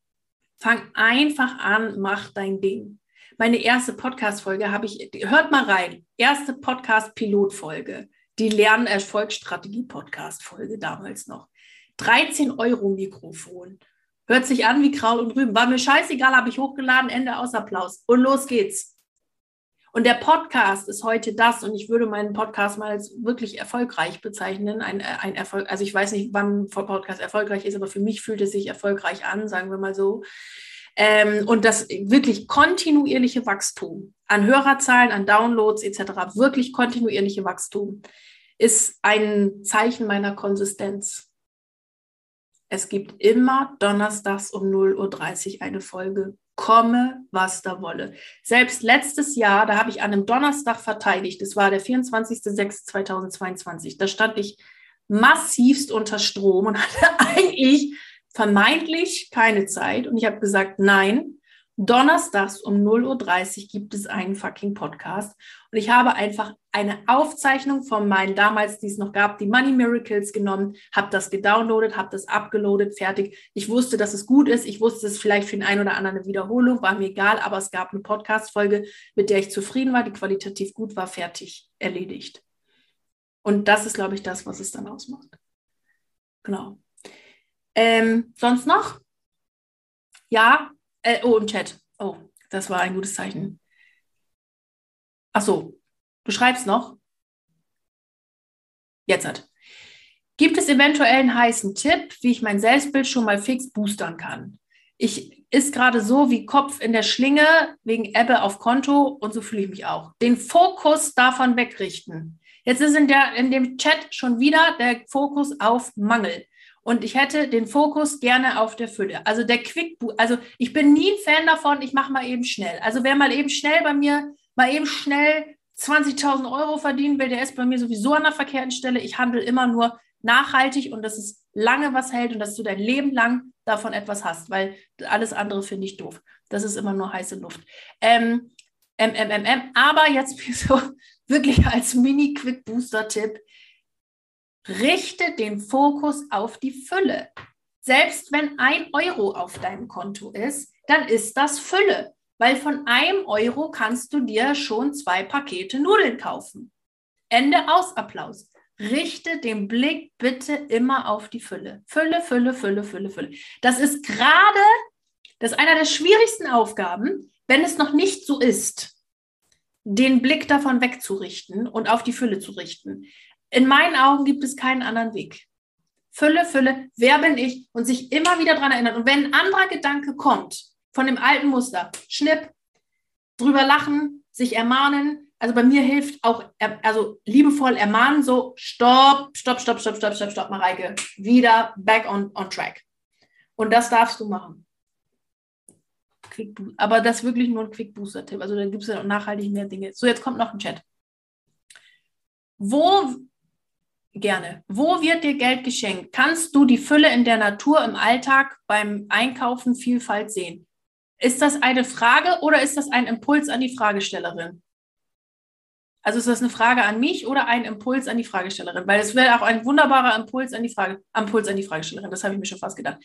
Fang einfach an, mach dein Ding. Meine erste Podcast-Folge habe ich, hört mal rein. Erste Podcast-Pilotfolge. Die Lernerfolgsstrategie-Podcast-Folge damals noch. 13 Euro Mikrofon. Hört sich an wie Kraut und Rüben. War mir scheißegal, habe ich hochgeladen, Ende aus Applaus. Und los geht's. Und der Podcast ist heute das, und ich würde meinen Podcast mal als wirklich erfolgreich bezeichnen. Ein, äh, ein Erfolg, also ich weiß nicht, wann Podcast erfolgreich ist, aber für mich fühlt es sich erfolgreich an, sagen wir mal so. Ähm, und das wirklich kontinuierliche Wachstum an Hörerzahlen, an Downloads etc., wirklich kontinuierliche Wachstum ist ein Zeichen meiner Konsistenz. Es gibt immer donnerstags um 0.30 Uhr eine Folge. Komme, was da wolle. Selbst letztes Jahr, da habe ich an einem Donnerstag verteidigt, das war der 24.06.2022, da stand ich massivst unter Strom und [LAUGHS] hatte eigentlich vermeintlich keine Zeit. Und ich habe gesagt, nein, Donnerstags um 0.30 Uhr gibt es einen fucking Podcast. Und ich habe einfach eine Aufzeichnung von meinen damals, die es noch gab, die Money Miracles genommen, habe das gedownloadet, habe das abgeloadet, fertig. Ich wusste, dass es gut ist. Ich wusste, es vielleicht für den einen oder anderen eine Wiederholung, war mir egal, aber es gab eine Podcast-Folge, mit der ich zufrieden war, die qualitativ gut war, fertig, erledigt. Und das ist, glaube ich, das, was es dann ausmacht. Genau. Ähm, sonst noch? Ja, äh, oh, im Chat. Oh, das war ein gutes Zeichen. Ach so, du schreibst noch? Jetzt hat. Gibt es eventuell einen heißen Tipp, wie ich mein Selbstbild schon mal fix boostern kann? Ich ist gerade so wie Kopf in der Schlinge wegen Ebbe auf Konto und so fühle ich mich auch. Den Fokus davon wegrichten. Jetzt ist in, der, in dem Chat schon wieder der Fokus auf Mangel. Und ich hätte den Fokus gerne auf der Fülle. Also der Quick, also ich bin nie ein Fan davon, ich mache mal eben schnell. Also wer mal eben schnell bei mir, mal eben schnell 20.000 Euro verdienen will, der ist bei mir sowieso an der verkehrten Stelle. Ich handle immer nur nachhaltig und dass es lange was hält und dass du dein Leben lang davon etwas hast, weil alles andere finde ich doof. Das ist immer nur heiße Luft. Ähm, MMMM, aber jetzt [LAUGHS] so wirklich als Mini-Quick-Booster-Tipp, richte den Fokus auf die Fülle. Selbst wenn ein Euro auf deinem Konto ist, dann ist das Fülle, weil von einem Euro kannst du dir schon zwei Pakete Nudeln kaufen. Ende aus Applaus. Richte den Blick bitte immer auf die Fülle. Fülle, Fülle, Fülle, Fülle, Fülle. Das ist gerade, das ist einer der schwierigsten Aufgaben, wenn es noch nicht so ist, den Blick davon wegzurichten und auf die Fülle zu richten. In meinen Augen gibt es keinen anderen Weg. Fülle, Fülle, wer bin ich? Und sich immer wieder daran erinnern. Und wenn ein anderer Gedanke kommt von dem alten Muster, schnipp, drüber lachen, sich ermahnen. Also bei mir hilft auch, also liebevoll ermahnen, so stopp, stopp, stopp, stopp, stopp, stopp, stopp, Mareike, wieder back on, on track. Und das darfst du machen. Aber das ist wirklich nur ein Quick Booster Tipp. Also da gibt es ja nachhaltig mehr Dinge. So, jetzt kommt noch ein Chat. Wo Gerne. Wo wird dir Geld geschenkt? Kannst du die Fülle in der Natur im Alltag beim Einkaufen Vielfalt sehen? Ist das eine Frage oder ist das ein Impuls an die Fragestellerin? Also ist das eine Frage an mich oder ein Impuls an die Fragestellerin? Weil es wäre auch ein wunderbarer Impuls an die Frage, Impuls an die Fragestellerin. Das habe ich mir schon fast gedacht.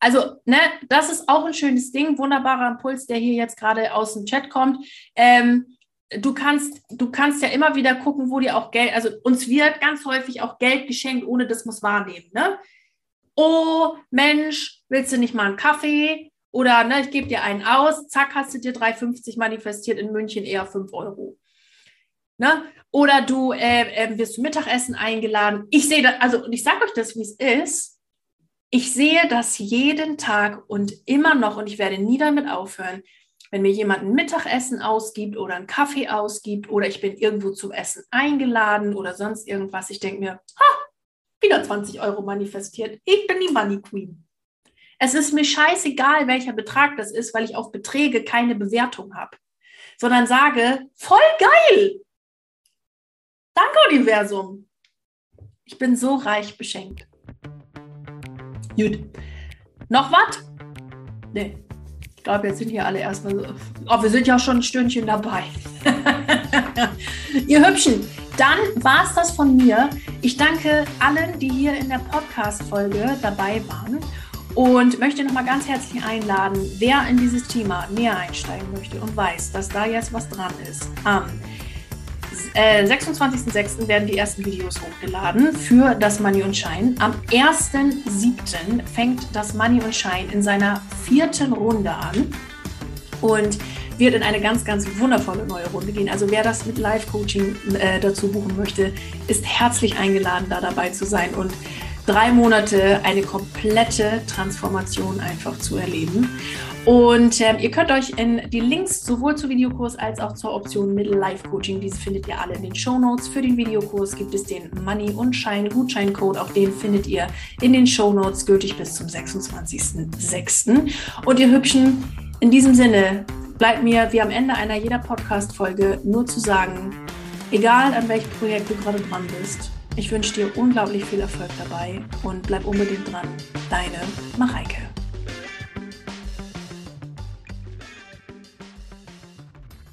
Also, ne, das ist auch ein schönes Ding, wunderbarer Impuls, der hier jetzt gerade aus dem Chat kommt. Ähm, du kannst, du kannst ja immer wieder gucken, wo dir auch Geld, also uns wird ganz häufig auch Geld geschenkt, ohne dass man es wahrnehmen. Ne? Oh, Mensch, willst du nicht mal einen Kaffee? Oder ne, ich gebe dir einen aus, zack, hast du dir 3,50 manifestiert in München eher 5 Euro. Ne? Oder du äh, äh, wirst zum Mittagessen eingeladen. Ich sehe das, also und ich sage euch das, wie es ist. Ich sehe das jeden Tag und immer noch und ich werde nie damit aufhören, wenn mir jemand ein Mittagessen ausgibt oder einen Kaffee ausgibt oder ich bin irgendwo zum Essen eingeladen oder sonst irgendwas. Ich denke mir, ha, wieder 20 Euro manifestiert. Ich bin die Money Queen. Es ist mir scheißegal, welcher Betrag das ist, weil ich auf Beträge keine Bewertung habe, sondern sage, voll geil. Danke, Universum. Ich bin so reich beschenkt. Gut. Noch was? Nee. Ich glaube, jetzt sind hier alle erstmal so. Oh, wir sind ja schon ein Stündchen dabei. [LAUGHS] Ihr Hübschen, dann war es das von mir. Ich danke allen, die hier in der Podcast-Folge dabei waren und möchte nochmal ganz herzlich einladen, wer in dieses Thema näher einsteigen möchte und weiß, dass da jetzt was dran ist. Am äh, 26.06. werden die ersten Videos hochgeladen für das Money und Shine. Am 1.07. fängt das Money und Shine in seiner vierten Runde an und wird in eine ganz, ganz wundervolle neue Runde gehen. Also wer das mit Live-Coaching äh, dazu buchen möchte, ist herzlich eingeladen, da dabei zu sein und drei Monate eine komplette Transformation einfach zu erleben. Und äh, ihr könnt euch in die Links sowohl zum Videokurs als auch zur Option Middle Life Coaching, diese findet ihr alle in den Show Notes. Für den Videokurs gibt es den Money und Schein Gutscheincode, auch den findet ihr in den Show Notes, gültig bis zum 26.06. Und ihr Hübschen, in diesem Sinne bleibt mir wie am Ende einer jeder Podcast-Folge nur zu sagen, egal an welchem Projekt du gerade dran bist, ich wünsche dir unglaublich viel Erfolg dabei und bleib unbedingt dran. Deine Mareike.